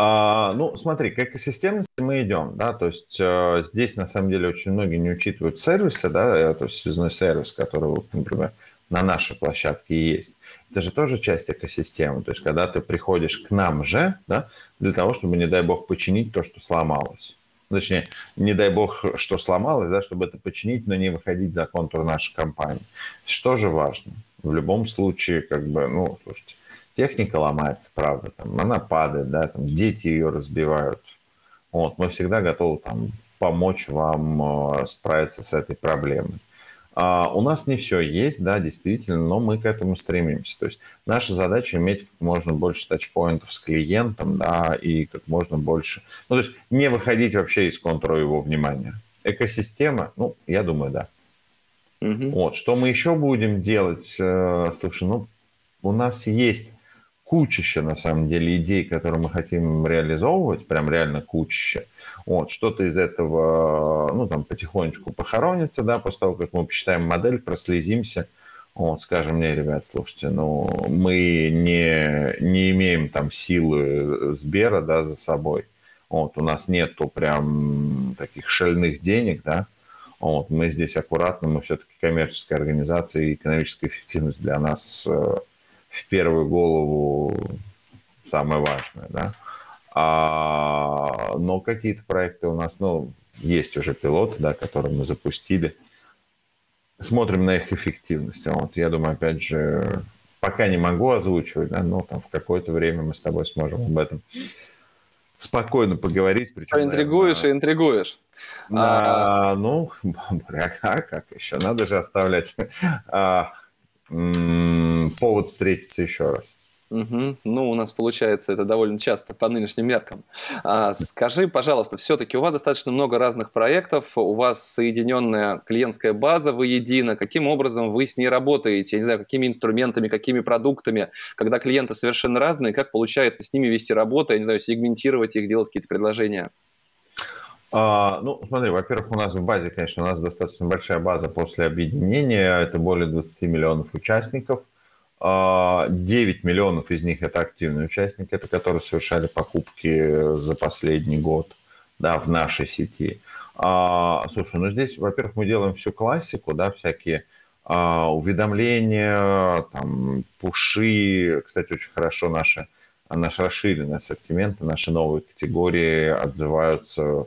А, ну, смотри, к экосистемности мы идем, да, то есть э, здесь на самом деле очень многие не учитывают сервисы, да, э, то есть связной сервис, который, например, на нашей площадке есть. Это же тоже часть экосистемы, то есть когда ты приходишь к нам же, да, для того, чтобы, не дай бог, починить то, что сломалось. Точнее, не дай бог, что сломалось, да, чтобы это починить, но не выходить за контур нашей компании. Что же важно? В любом случае, как бы, ну, слушайте, техника ломается, правда, там, она падает, да, там, дети ее разбивают. Вот, мы всегда готовы там, помочь вам э, справиться с этой проблемой. А у нас не все есть, да, действительно, но мы к этому стремимся. То есть наша задача иметь как можно больше тачпоинтов с клиентом, да, и как можно больше, ну, то есть не выходить вообще из контура его внимания. Экосистема, ну, я думаю, да. Угу. Вот, что мы еще будем делать? Э, слушай, ну, у нас есть кучище, на самом деле, идей, которые мы хотим реализовывать, прям реально кучище. Вот, что-то из этого, ну, там, потихонечку похоронится, да, после того, как мы посчитаем модель, прослезимся, вот, скажем, не, ребят, слушайте, ну, мы не, не имеем там силы Сбера, да, за собой. Вот, у нас нету прям таких шальных денег, да, вот, мы здесь аккуратно, мы все-таки коммерческая организация, и экономическая эффективность для нас э, в первую голову самое важное, да. А, но какие-то проекты у нас, ну, есть уже пилоты, да, которые мы запустили. Смотрим на их эффективность. Вот, я думаю, опять же, пока не могу озвучивать, да, но там в какое-то время мы с тобой сможем об этом спокойно поговорить. Причем, интригуешь наверное, и интригуешь. На, а... Ну, а как еще? Надо же оставлять а, повод встретиться еще раз. Угу. Ну, у нас получается это довольно часто по нынешним меркам. А, скажи, пожалуйста, все-таки у вас достаточно много разных проектов, у вас соединенная клиентская база воедино. Каким образом вы с ней работаете? Я не знаю, какими инструментами, какими продуктами? Когда клиенты совершенно разные, как получается с ними вести работу? Я не знаю, сегментировать их, делать какие-то предложения? А, ну, смотри, во-первых, у нас в базе, конечно, у нас достаточно большая база после объединения. Это более 20 миллионов участников. 9 а, миллионов из них это активные участники, это которые совершали покупки за последний год да, в нашей сети. А, слушай, ну здесь, во-первых, мы делаем всю классику, да, всякие а, уведомления, там, пуши. Кстати, очень хорошо наши, наш расширенный ассортимент, наши новые категории отзываются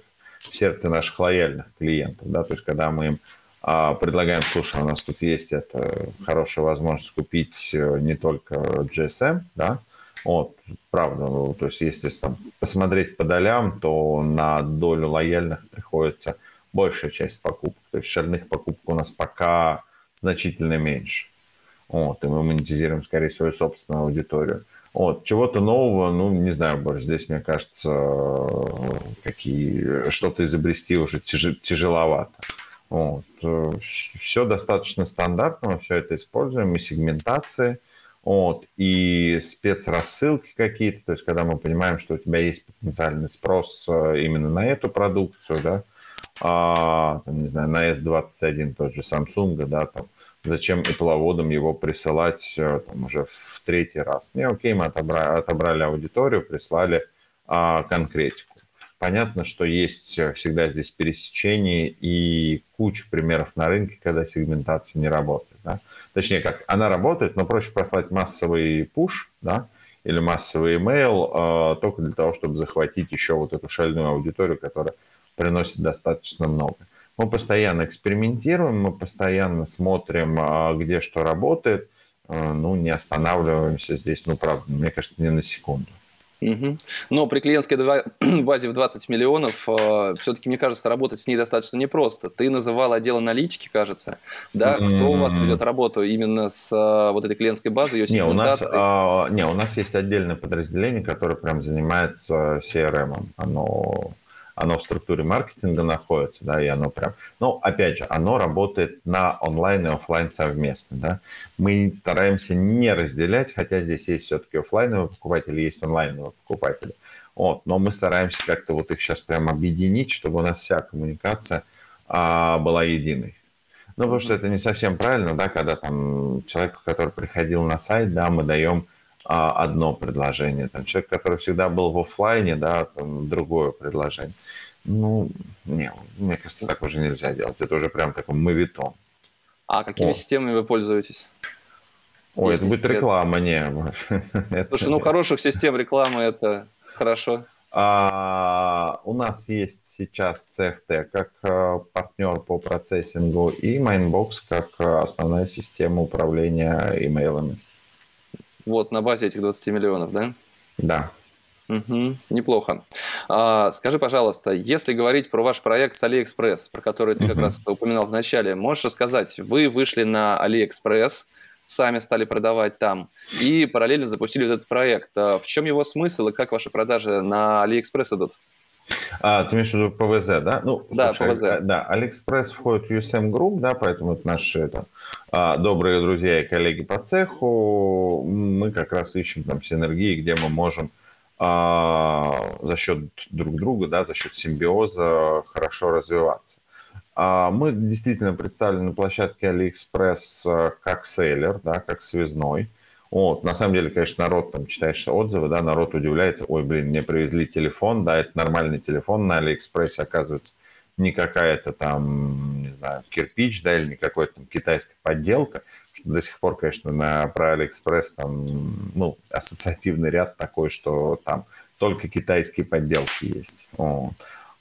в сердце наших лояльных клиентов, да, то есть когда мы им а, предлагаем, слушай, у нас тут есть это хорошая возможность купить э, не только GSM, да, вот, правда, ну, то есть если там посмотреть по долям, то на долю лояльных приходится большая часть покупок, то есть шальных покупок у нас пока значительно меньше. Вот, и мы монетизируем, скорее, свою собственную аудиторию. Вот, чего-то нового, ну, не знаю, Борис, здесь, мне кажется, какие, что-то изобрести уже тяж, тяжеловато. Вот. Все достаточно стандартно, мы все это используем, и сегментации, вот, и спецрассылки какие-то, то есть когда мы понимаем, что у тебя есть потенциальный спрос э, именно на эту продукцию, да, а, там, не знаю, на S21 тот же Samsung, да, там, зачем тепловодам его присылать э, там, уже в третий раз. Не, окей, мы отобрали, отобрали аудиторию, прислали а, конкретику. Понятно, что есть э, всегда здесь пересечение и куча примеров на рынке, когда сегментация не работает. Да? Точнее, как она работает, но проще послать массовый пуш, да, или массовый email э, только для того, чтобы захватить еще вот эту шальную аудиторию, которая приносит достаточно много. Мы постоянно экспериментируем, мы постоянно смотрим, а, где что работает, а, ну, не останавливаемся здесь, ну, правда, мне кажется, не на секунду. Угу. Но при клиентской базе в 20 миллионов э, все-таки, мне кажется, работать с ней достаточно непросто. Ты называл отдел аналитики, кажется, да? Кто mm-hmm. у вас ведет работу именно с э, вот этой клиентской базой, ее не, у нас, э, не, у нас есть отдельное подразделение, которое прям занимается CRM. Оно оно в структуре маркетинга находится, да, и оно прям... Но, опять же, оно работает на онлайн и офлайн совместно, да. Мы стараемся не разделять, хотя здесь есть все-таки офлайновые покупатели, есть онлайновые покупатели. Вот, но мы стараемся как-то вот их сейчас прям объединить, чтобы у нас вся коммуникация а, была единой. Ну, потому что это не совсем правильно, да, когда там человек, который приходил на сайт, да, мы даем одно предложение. Там человек, который всегда был в офлайне, да, там другое предложение. Ну, не, мне кажется, так уже нельзя делать. Это уже прям такой мовитон. А какими О. системами вы пользуетесь? Ой, это будет реклама, не. Слушай, ну хороших систем рекламы это хорошо. А, у нас есть сейчас CFT как а, партнер по процессингу и Mindbox как а, основная система управления имейлами. Вот, на базе этих 20 миллионов, да? Да. Угу, неплохо. А, скажи, пожалуйста, если говорить про ваш проект с AliExpress, про который ты угу. как раз упоминал в начале, можешь рассказать, вы вышли на AliExpress, сами стали продавать там и параллельно запустили этот проект. А в чем его смысл и как ваши продажи на AliExpress идут? А, ты имеешь в виду ПВЗ, да? Ну, да, слушай, ПВЗ. А, да, Алиэкспресс входит в USM Group, да, поэтому это наши там, а, добрые друзья и коллеги по цеху. Мы как раз ищем там синергии, где мы можем а, за счет друг друга, да, за счет симбиоза хорошо развиваться. А, мы действительно представлены на площадке AliExpress а, как селлер, да, как связной. Вот, на самом деле, конечно, народ, там, читаешь отзывы, да, народ удивляется, ой, блин, мне привезли телефон, да, это нормальный телефон на Алиэкспрессе, оказывается, не какая-то там, не знаю, кирпич, да, или не какая-то там китайская подделка, что до сих пор, конечно, на, про Алиэкспресс там, ну, ассоциативный ряд такой, что там только китайские подделки есть. Вот.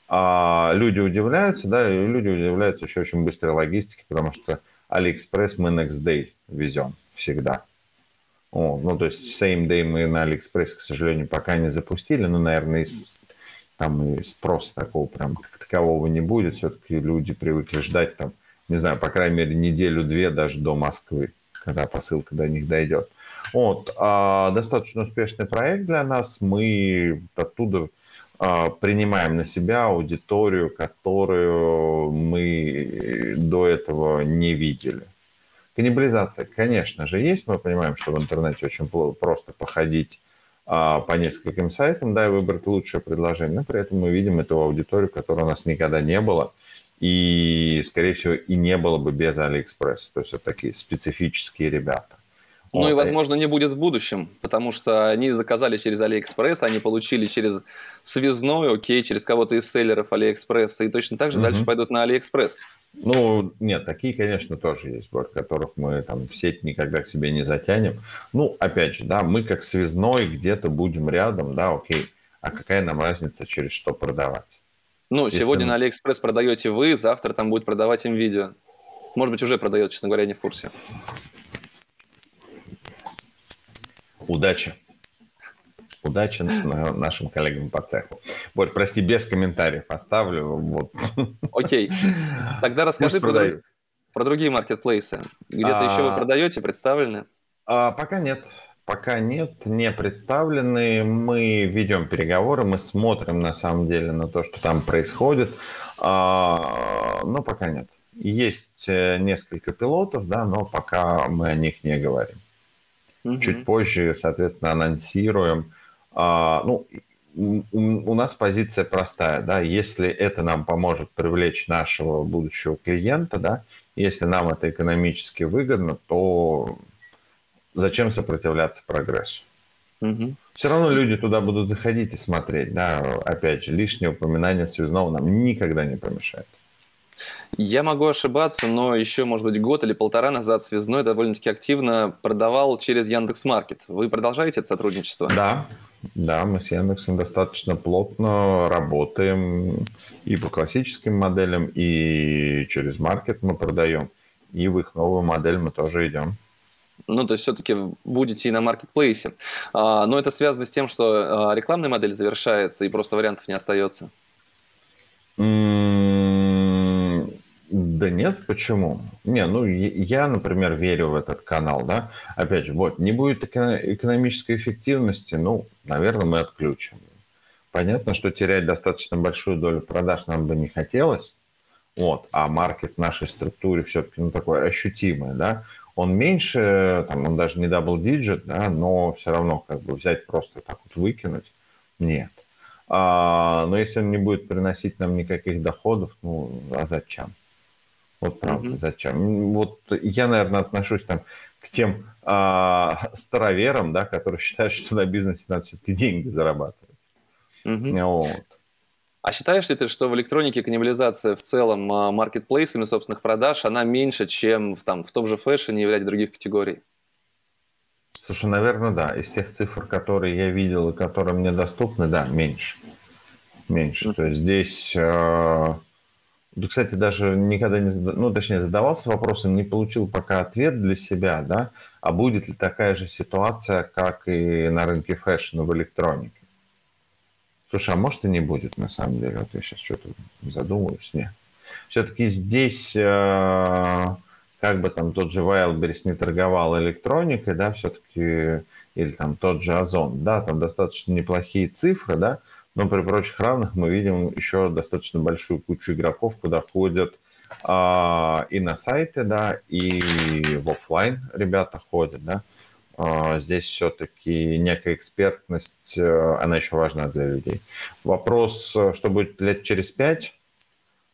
А люди удивляются, да, и люди удивляются еще очень быстрой логистике, потому что Алиэкспресс мы next day везем всегда. О, ну, то есть same day мы на Алиэкспресс, к сожалению, пока не запустили, но, наверное, там и спроса такого прям как такового не будет. Все-таки люди привыкли ждать там, не знаю, по крайней мере, неделю-две даже до Москвы, когда посылка до них дойдет. Вот, а, достаточно успешный проект для нас. Мы оттуда а, принимаем на себя аудиторию, которую мы до этого не видели. Каннибализация, конечно же, есть. Мы понимаем, что в интернете очень просто походить а, по нескольким сайтам, да, и выбрать лучшее предложение. Но при этом мы видим эту аудиторию, которой у нас никогда не было. И, скорее всего, и не было бы без Алиэкспресса. То есть вот такие специфические ребята. Ну и, возможно, не будет в будущем, потому что они заказали через Алиэкспресс, они получили через связной, окей, через кого-то из селлеров Алиэкспресса, и точно так же угу. дальше пойдут на Алиэкспресс. Ну, нет, такие, конечно, тоже есть, вот, которых мы там в сеть никогда к себе не затянем. Ну, опять же, да, мы как связной где-то будем рядом, да, окей. А какая нам разница, через что продавать? Ну, Если сегодня мы... на Алиэкспресс продаете вы, завтра там будет продавать М.Видео. Может быть, уже продает, честно говоря, не в курсе. Удачи. Удачи нашим коллегам по цеху. Вот, прости, без комментариев оставлю. Вот. Окей. Тогда расскажи про, друг, про другие маркетплейсы. Где-то а, еще вы продаете, представлены? А, пока нет. Пока нет, не представлены. Мы ведем переговоры, мы смотрим на самом деле на то, что там происходит, а, но пока нет. Есть э, несколько пилотов, да, но пока мы о них не говорим. Угу. Чуть позже, соответственно, анонсируем. А, ну, у нас позиция простая, да, если это нам поможет привлечь нашего будущего клиента, да, если нам это экономически выгодно, то зачем сопротивляться прогрессу? Угу. Все равно люди туда будут заходить и смотреть, да, опять же, лишнее упоминание связного нам никогда не помешает. Я могу ошибаться, но еще, может быть, год или полтора назад связной довольно-таки активно продавал через Яндекс.Маркет. Вы продолжаете это сотрудничество? Да, да, мы с Яндексом достаточно плотно работаем и по классическим моделям, и через маркет мы продаем, и в их новую модель мы тоже идем. Ну, то есть все-таки будете и на маркетплейсе. А, но это связано с тем, что а, рекламная модель завершается, и просто вариантов не остается. Да нет, почему? Не, ну я, например, верю в этот канал, да. Опять же, вот, не будет экономической эффективности, ну, наверное, мы отключим. Понятно, что терять достаточно большую долю продаж нам бы не хотелось, вот, а маркет в нашей структуре все-таки, ну, такой ощутимый, да. Он меньше, там, он даже не digit, да, но все равно как бы взять просто так вот выкинуть, нет. А, но если он не будет приносить нам никаких доходов, ну, а зачем? Вот правда, mm-hmm. зачем? Вот я, наверное, отношусь там к тем а, староверам, да, которые считают, что на бизнесе надо все-таки деньги зарабатывать. Mm-hmm. Вот. А считаешь ли ты, что в электронике каннибализация в целом а, маркетплейсами собственных продаж, она меньше, чем в, там, в том же фэшне и в ряде других категорий? Слушай, наверное, да. Из тех цифр, которые я видел и которые мне доступны, да, меньше. Меньше. Mm-hmm. То есть здесь... Э- да, кстати, даже никогда не задавал, ну, точнее, задавался вопросом, не получил пока ответ для себя, да, а будет ли такая же ситуация, как и на рынке fashion в электронике? Слушай, а может и не будет, на самом деле, вот я сейчас что-то задумываюсь, нет. Все-таки здесь, э, как бы там тот же Wildberries не торговал электроникой, да, все-таки, или там тот же Озон, да, там достаточно неплохие цифры, да, но при прочих равных мы видим еще достаточно большую кучу игроков, куда ходят а, и на сайты, да, и в офлайн ребята ходят, да. А, здесь все-таки некая экспертность, э, она еще важна для людей. Вопрос, что будет лет через пять,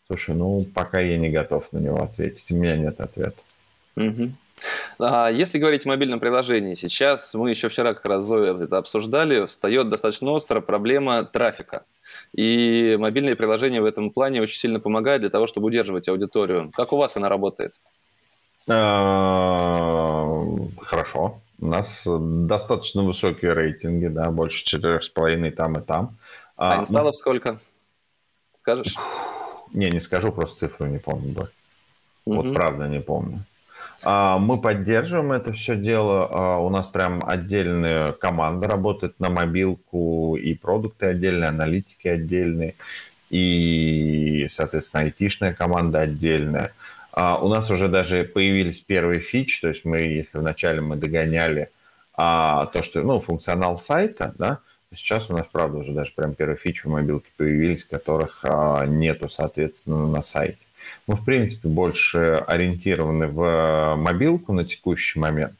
слушай, ну, пока я не готов на него ответить, у меня нет ответа. Угу. А если говорить о мобильном приложении, сейчас мы еще вчера как раз Зоя это обсуждали, встает достаточно остро проблема трафика. И мобильные приложения в этом плане очень сильно помогают для того, чтобы удерживать аудиторию. Как у вас она работает? А, хорошо. У нас достаточно высокие рейтинги, да, больше четырех с половиной там и там. А, а инсталлов ну... сколько? Скажешь? Не, не скажу, просто цифру не помню. Вот правда не помню. А, мы поддерживаем это все дело. А, у нас прям отдельная команда работает на мобилку, и продукты отдельные, аналитики отдельные, и, соответственно, айтишная команда отдельная. А, у нас уже даже появились первые фичи, то есть мы, если вначале мы догоняли то, что, ну, функционал сайта, да, сейчас у нас, правда, уже даже прям первые фичи в мобилке появились, которых нету, соответственно, на сайте. Мы, в принципе, больше ориентированы в э, мобилку на текущий момент.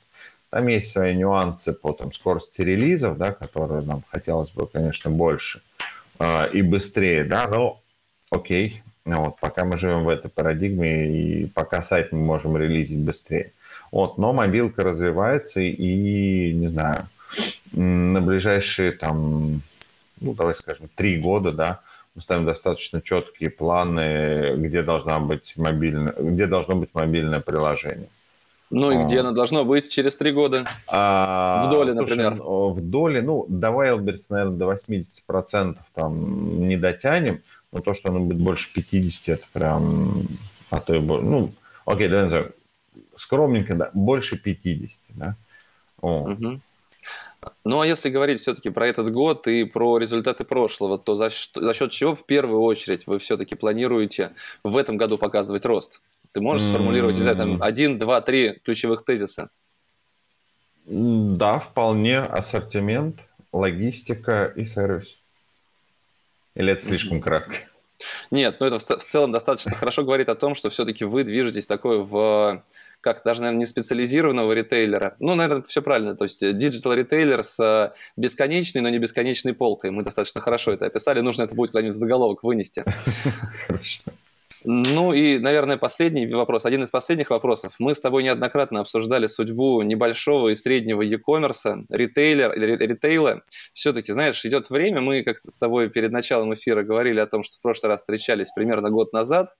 Там есть свои нюансы по там, скорости релизов, да, которые нам хотелось бы, конечно, больше э, и быстрее, да, но окей, ну вот, пока мы живем в этой парадигме, и пока сайт мы можем релизить быстрее. Вот, но мобилка развивается, и, не знаю, на ближайшие там, ну, давай скажем, три года, да, мы ставим достаточно четкие планы, где, должна быть мобильная, где должно быть мобильное приложение. Ну и где оно должно быть через три года? А, в доле, например. Слушай, в доле, ну, до Wildberries, наверное, до 80% там не дотянем, но то, что оно будет больше 50, это прям, а то и больше, ну, окей, давай назовем, скромненько, да, больше 50, да. О. Угу. Ну, а если говорить все-таки про этот год и про результаты прошлого, то за, за счет чего в первую очередь вы все-таки планируете в этом году показывать рост? Ты можешь сформулировать, не знаю, там один, два, три ключевых тезиса? Да, вполне ассортимент, логистика и сервис. Или это слишком кратко? Нет, ну это в целом достаточно хорошо говорит о том, что все-таки вы движетесь такой в как даже, наверное, не специализированного ритейлера. Ну, наверное, все правильно. То есть digital ритейлер с э, бесконечной, но не бесконечной полкой. Мы достаточно хорошо это описали. Нужно это будет куда-нибудь в заголовок вынести. Хорошо. Ну и, наверное, последний вопрос, один из последних вопросов. Мы с тобой неоднократно обсуждали судьбу небольшого и среднего e-commerce, ритейлер, ритейла. Все-таки, знаешь, идет время, мы как с тобой перед началом эфира говорили о том, что в прошлый раз встречались примерно год назад,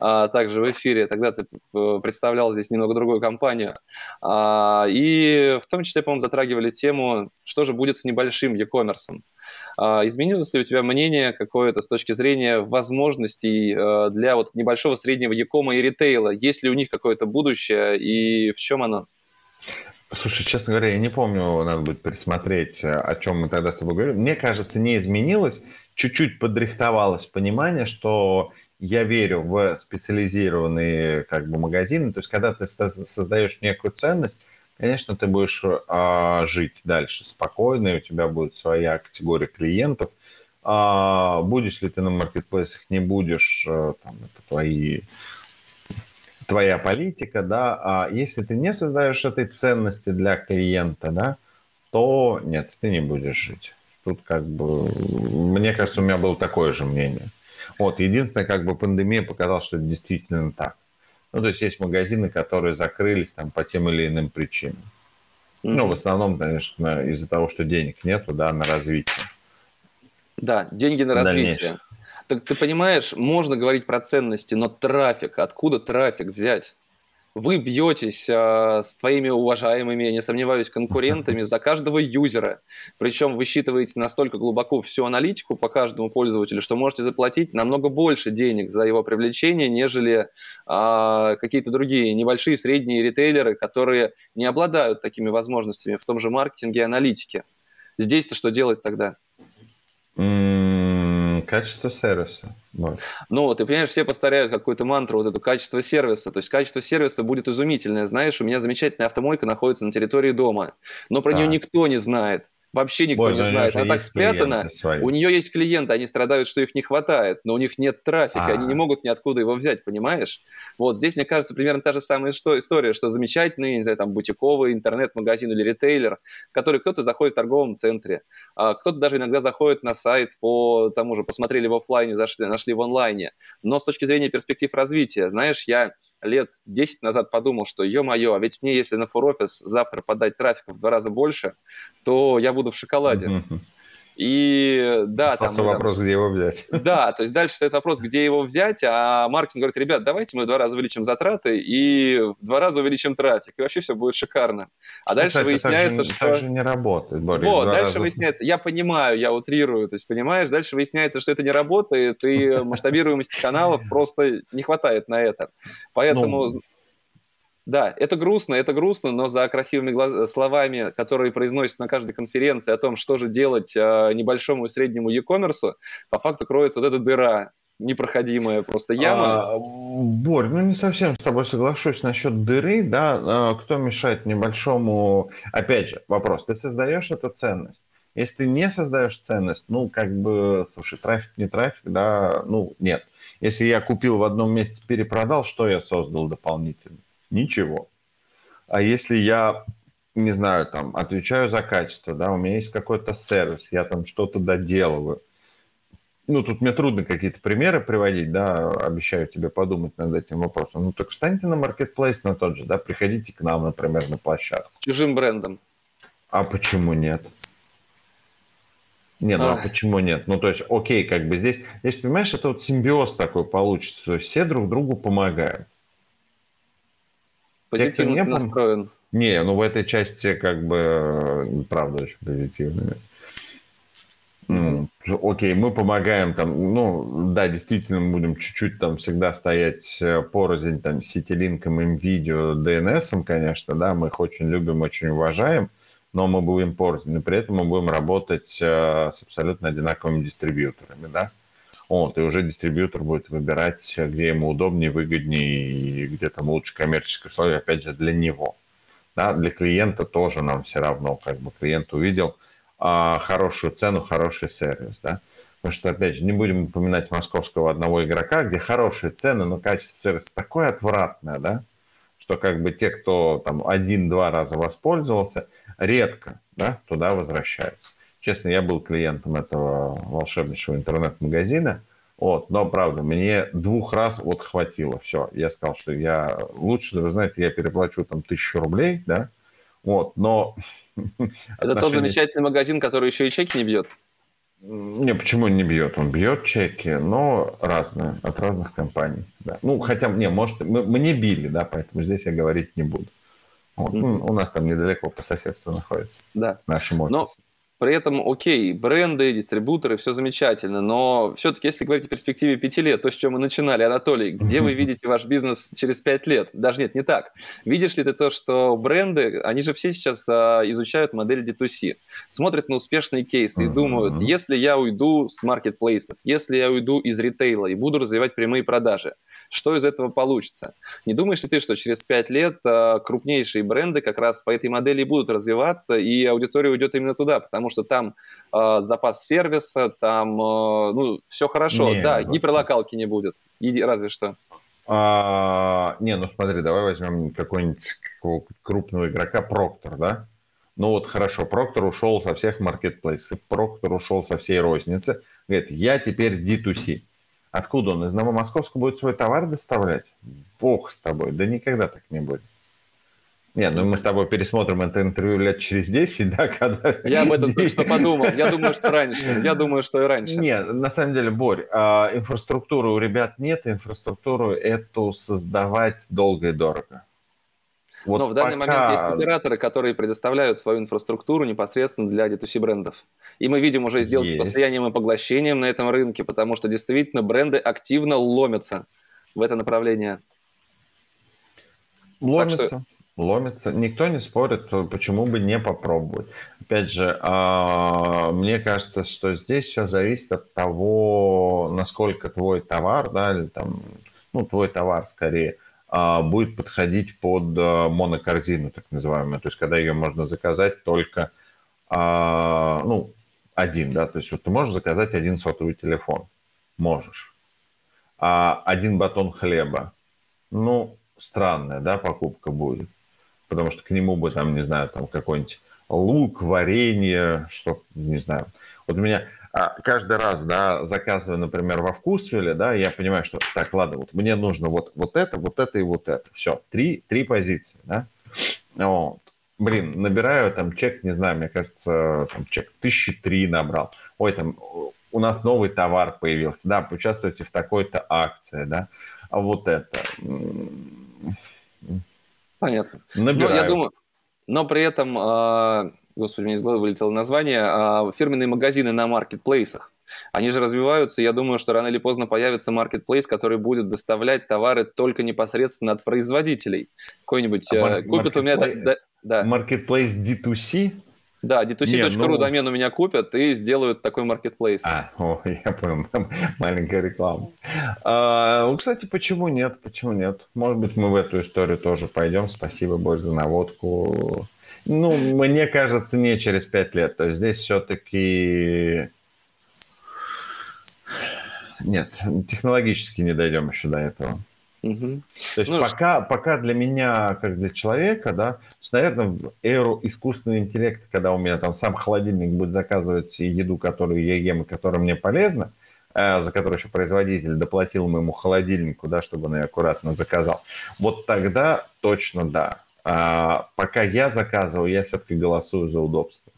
а также в эфире, тогда ты э, представлял здесь немного другую компанию. А, и в том числе, по-моему, затрагивали тему, что же будет с небольшим e-commerce. А, изменилось ли у тебя мнение какое-то с точки зрения возможностей э, для вот небольшого среднего якома и ритейла? Есть ли у них какое-то будущее и в чем оно? Слушай, честно говоря, я не помню, надо будет пересмотреть, о чем мы тогда с тобой говорили. Мне кажется, не изменилось, чуть-чуть подрихтовалось понимание, что я верю в специализированные как бы магазины. То есть, когда ты создаешь некую ценность, конечно, ты будешь а, жить дальше спокойно, и у тебя будет своя категория клиентов. А, будешь ли ты на маркетплейсах, не будешь, а, там, это твои, твоя политика, да. А если ты не создаешь этой ценности для клиента, да, то нет, ты не будешь жить. Тут как бы, мне кажется, у меня было такое же мнение. Вот, единственное, как бы пандемия показала, что это действительно так. Ну, то есть есть магазины, которые закрылись там по тем или иным причинам. Mm-hmm. Ну, в основном, конечно, из-за того, что денег нету, да, на развитие. Да, деньги на развитие. Так ты понимаешь, можно говорить про ценности, но трафик, откуда трафик взять? Вы бьетесь э, с твоими уважаемыми, не сомневаюсь, конкурентами за каждого юзера. Причем вы считываете настолько глубоко всю аналитику по каждому пользователю, что можете заплатить намного больше денег за его привлечение, нежели э, какие-то другие небольшие, средние ритейлеры, которые не обладают такими возможностями в том же маркетинге и аналитике. Здесь-то что делать тогда? Качество сервиса. Вот. Ну, ты понимаешь, все повторяют какую-то мантру, вот эту качество сервиса. То есть качество сервиса будет изумительное. Знаешь, у меня замечательная автомойка находится на территории дома, но про да. нее никто не знает. Вообще никто Боль, не знает. Она так спрятана. У нее есть клиенты, они страдают, что их не хватает, но у них нет трафика, А-а-а. они не а. могут ниоткуда его взять, понимаешь? Вот здесь, мне кажется, примерно та же самая история, что замечательный, не знаю, там, бутиковый интернет-магазин или ритейлер, который кто-то заходит в торговом центре, а кто-то даже иногда заходит на сайт по тому же, посмотрели в офлайне, зашли, нашли в онлайне. Но с точки зрения перспектив развития, знаешь, я лет 10 назад подумал, что, ё-моё, а ведь мне, если на фурофис завтра подать трафика в два раза больше, то я буду в шоколаде. Mm-hmm. И да, Остался там... вопрос, где его взять. Да, то есть дальше стоит вопрос, где его взять, а маркетинг говорит, ребят, давайте мы в два раза увеличим затраты и в два раза увеличим трафик, и вообще все будет шикарно. А ну, дальше Кстати, выясняется, так же, что... Так же не работает, Борис. Вот, дальше раза... выясняется, я понимаю, я утрирую, то есть, понимаешь, дальше выясняется, что это не работает, и масштабируемости каналов просто не хватает на это. Поэтому... Ну да, это грустно, это грустно, но за красивыми глаз... словами, которые произносят на каждой конференции о том, что же делать э, небольшому и среднему e-commerce, по факту кроется вот эта дыра, непроходимая просто яма. А, Борь, ну не совсем с тобой соглашусь насчет дыры, да, а, кто мешает небольшому... Опять же, вопрос, ты создаешь эту ценность. Если ты не создаешь ценность, ну, как бы, слушай, трафик, не трафик, да, ну, нет. Если я купил в одном месте, перепродал, что я создал дополнительно? Ничего. А если я, не знаю, там, отвечаю за качество, да, у меня есть какой-то сервис, я там что-то доделываю. Ну, тут мне трудно какие-то примеры приводить, да, обещаю тебе подумать над этим вопросом. Ну, так встаньте на маркетплейс на тот же, да, приходите к нам, например, на площадку. Чужим брендом. А почему нет? Нет, ну а почему нет? Ну, то есть, окей, как бы здесь, здесь, понимаешь, это вот симбиоз такой получится. То есть все друг другу помогают позитивно не настроен. Не, ну в этой части как бы правда очень позитивная. Mm. Окей, мы помогаем там, ну, да, действительно, мы будем чуть-чуть там всегда стоять э, порознь там сетилинком, им видео, DNS, конечно, да, мы их очень любим, очень уважаем, но мы будем порознь, но при этом мы будем работать э, с абсолютно одинаковыми дистрибьюторами, да. Вот, и уже дистрибьютор будет выбирать, где ему удобнее, выгоднее и где там лучше коммерческие условия, опять же, для него. Да, для клиента тоже нам все равно, как бы клиент увидел а, хорошую цену, хороший сервис, да. Потому что, опять же, не будем упоминать московского одного игрока, где хорошие цены, но качество сервиса такое отвратное, да, что как бы те, кто там один-два раза воспользовался, редко да, туда возвращаются. Честно, я был клиентом этого волшебнейшего интернет-магазина, вот, но, правда, мне двух раз вот хватило. Все, я сказал, что я лучше, вы знаете, я переплачу там тысячу рублей, да, вот, но... Это тот замечательный магазин, который еще и чеки не бьет? Не, почему не бьет? Он бьет чеки, но разные, от разных компаний. Да. Ну, хотя, не, может, мы, не били, да, поэтому здесь я говорить не буду. Вот. Mm-hmm. у нас там недалеко по соседству находится. Да. С нашим офисом. Но при этом, окей, бренды, дистрибуторы, все замечательно, но все-таки, если говорить о перспективе пяти лет, то, с чем мы начинали, Анатолий, где вы видите ваш бизнес через пять лет? Даже нет, не так. Видишь ли ты то, что бренды, они же все сейчас а, изучают модель D2C, смотрят на успешные кейсы и думают, если я уйду с маркетплейсов, если я уйду из ритейла и буду развивать прямые продажи, что из этого получится? Не думаешь ли ты, что через пять лет а, крупнейшие бренды как раз по этой модели будут развиваться, и аудитория уйдет именно туда, потому что там э, запас сервиса, там, э, ну, все хорошо. Не, да, ну... гиперлокалки не будет, Иди, разве что. А, не, ну смотри, давай возьмем какого-нибудь крупного игрока, Проктор, да? Ну вот хорошо, Проктор ушел со всех маркетплейсов, Проктор ушел со всей розницы. Говорит, я теперь D2C. Откуда он? Из Новомосковска будет свой товар доставлять? Бог с тобой, да никогда так не будет. Не, ну мы с тобой пересмотрим это интервью лет через 10, да, когда... Я об этом что подумал. Я думаю, что раньше. Я думаю, что и раньше. Нет, на самом деле, Борь, а, инфраструктуры у ребят нет, инфраструктуру эту создавать долго и дорого. Вот Но в данный пока... момент есть операторы, которые предоставляют свою инфраструктуру непосредственно для D2C брендов. И мы видим уже сделки есть. по слияниям и поглощениям на этом рынке, потому что действительно бренды активно ломятся в это направление. Ломятся. Что ломится. Никто не спорит, почему бы не попробовать. Опять же, а, мне кажется, что здесь все зависит от того, насколько твой товар, да, или там, ну, твой товар скорее, будет подходить под а, монокорзину, так называемую. То есть, когда ее можно заказать только, ну, один, да, то есть вот ты можешь заказать один сотовый телефон. Можешь. А один батон хлеба. Ну, странная, да, покупка будет потому что к нему бы там, не знаю, там какой-нибудь лук, варенье, что, не знаю. Вот у меня а, каждый раз, да, заказываю, например, во вкусвиле, да, я понимаю, что так, ладно, вот мне нужно вот, вот это, вот это и вот это. Все, три, три позиции, да. Вот. Блин, набираю там чек, не знаю, мне кажется, там чек тысячи три набрал. Ой, там у нас новый товар появился, да, поучаствуйте в такой-то акции, да, а вот это Понятно. Набираю. Но я думаю, но при этом, э, господи, мне из головы вылетело название, э, фирменные магазины на маркетплейсах. Они же развиваются, я думаю, что рано или поздно появится маркетплейс, который будет доставлять товары только непосредственно от производителей. Какой-нибудь а э, купит у меня... Да, да. Marketplace D2C? Да, d2c.ru ну... домен у меня купят и сделают такой маркетплейс. А, о, я понял, маленькая реклама. А, ну, кстати, почему нет? Почему нет? Может быть, мы в эту историю тоже пойдем. Спасибо, Боже, за наводку. Ну, мне кажется, не через пять лет. То есть здесь все-таки... Нет, технологически не дойдем еще до этого. Угу. То есть ну, пока, что... пока для меня, как для человека, да, наверное, в эру искусственного интеллекта, когда у меня там сам холодильник будет заказывать еду, которую я ем и которая мне полезна, э, за которую еще производитель доплатил моему холодильнику, да, чтобы он ее аккуратно заказал, вот тогда точно да. А пока я заказываю, я все-таки голосую за удобство.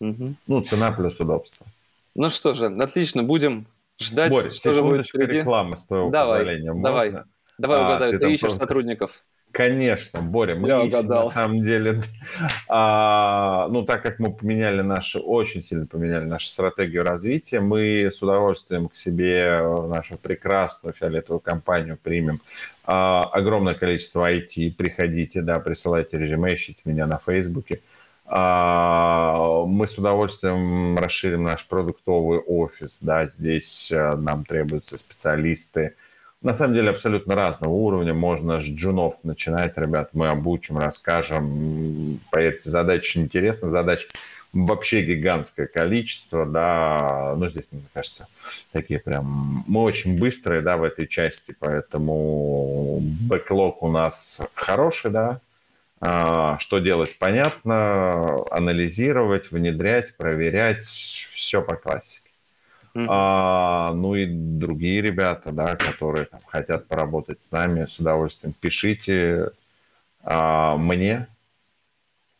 Угу. Ну, цена плюс удобство. Ну что же, отлично, будем ждать, Борь, что же будет впереди. рекламы с твоего давай, позволения. Можно? Давай. Давай а, ты, ты ищешь просто... сотрудников. Конечно, Боря, мы Я угадал. на самом деле. А, ну, так как мы поменяли наши, очень сильно поменяли нашу стратегию развития, мы с удовольствием к себе в нашу прекрасную фиолетовую компанию примем а, огромное количество IT. Приходите, да, присылайте резюме, ищите меня на Фейсбуке. А, мы с удовольствием расширим наш продуктовый офис, да, здесь а, нам требуются специалисты, на самом деле абсолютно разного уровня. Можно с джунов начинать, ребят, мы обучим, расскажем. Поверьте, задача интересная, задач вообще гигантское количество, да, ну, здесь, мне кажется, такие прям, мы очень быстрые, да, в этой части, поэтому бэклог у нас хороший, да, а, что делать понятно, анализировать, внедрять, проверять, все по классике. А, ну и другие ребята, да, которые там, хотят поработать с нами, с удовольствием пишите а, мне,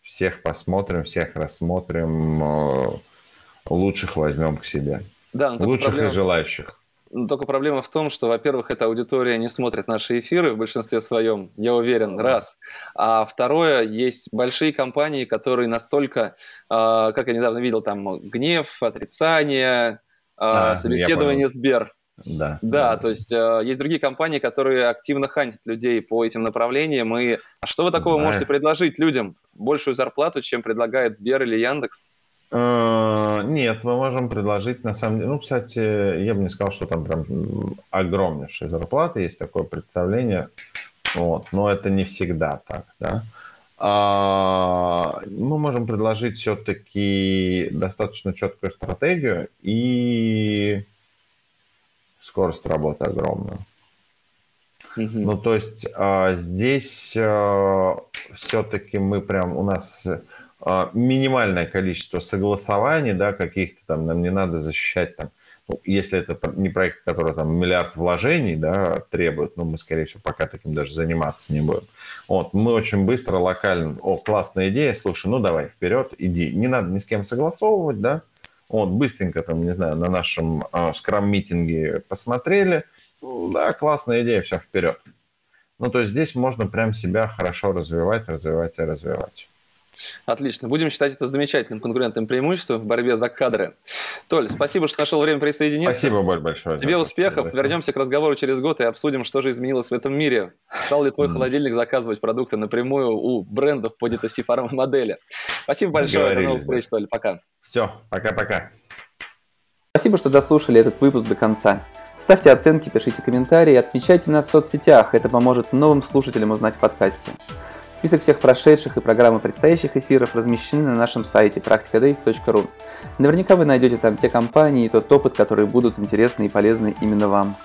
всех посмотрим, всех рассмотрим, э, лучших возьмем к себе. Да, лучших проблема... и желающих. Но только проблема в том, что, во-первых, эта аудитория не смотрит наши эфиры в большинстве своем, я уверен, раз. А второе, есть большие компании, которые настолько, а, как я недавно видел, там гнев, отрицание, а, собеседование Сбер. Да, да, да, то есть э, есть другие компании, которые активно хантят людей по этим направлениям. И а что вы такого Знаю. можете предложить людям? Большую зарплату, чем предлагает Сбер или Яндекс? Э, нет, мы можем предложить, на самом деле, ну, кстати, я бы не сказал, что там прям огромнейшая зарплата, есть такое представление, вот, но это не всегда так, да. А, мы можем предложить все-таки достаточно четкую стратегию и скорость работы огромная. Mm-hmm. Ну, то есть а, здесь а, все-таки мы прям, у нас а, минимальное количество согласований, да, каких-то там, нам не надо защищать там, если это не проект, который там миллиард вложений, да, требует, ну, мы, скорее всего, пока таким даже заниматься не будем. Вот, мы очень быстро, локально, о, классная идея, слушай, ну, давай, вперед, иди. Не надо ни с кем согласовывать, да, вот, быстренько там, не знаю, на нашем э, скрам-митинге посмотрели. Да, классная идея, все, вперед. Ну, то есть здесь можно прям себя хорошо развивать, развивать и развивать. Отлично. Будем считать это замечательным конкурентным преимуществом в борьбе за кадры. Толь, спасибо, что нашел время присоединиться. Спасибо большое. Тебе успехов. Спасибо. Вернемся к разговору через год и обсудим, что же изменилось в этом мире. Стал ли твой холодильник заказывать продукты напрямую у брендов по D2C модели? Спасибо большое. До новых встреч, Толь. Пока. Все, пока-пока. Спасибо, что дослушали этот выпуск до конца. Ставьте оценки, пишите комментарии, отмечайте нас в соцсетях. Это поможет новым слушателям узнать в подкасте. Список всех прошедших и программы предстоящих эфиров размещены на нашем сайте practicadays.ru. Наверняка вы найдете там те компании и тот опыт, которые будут интересны и полезны именно вам.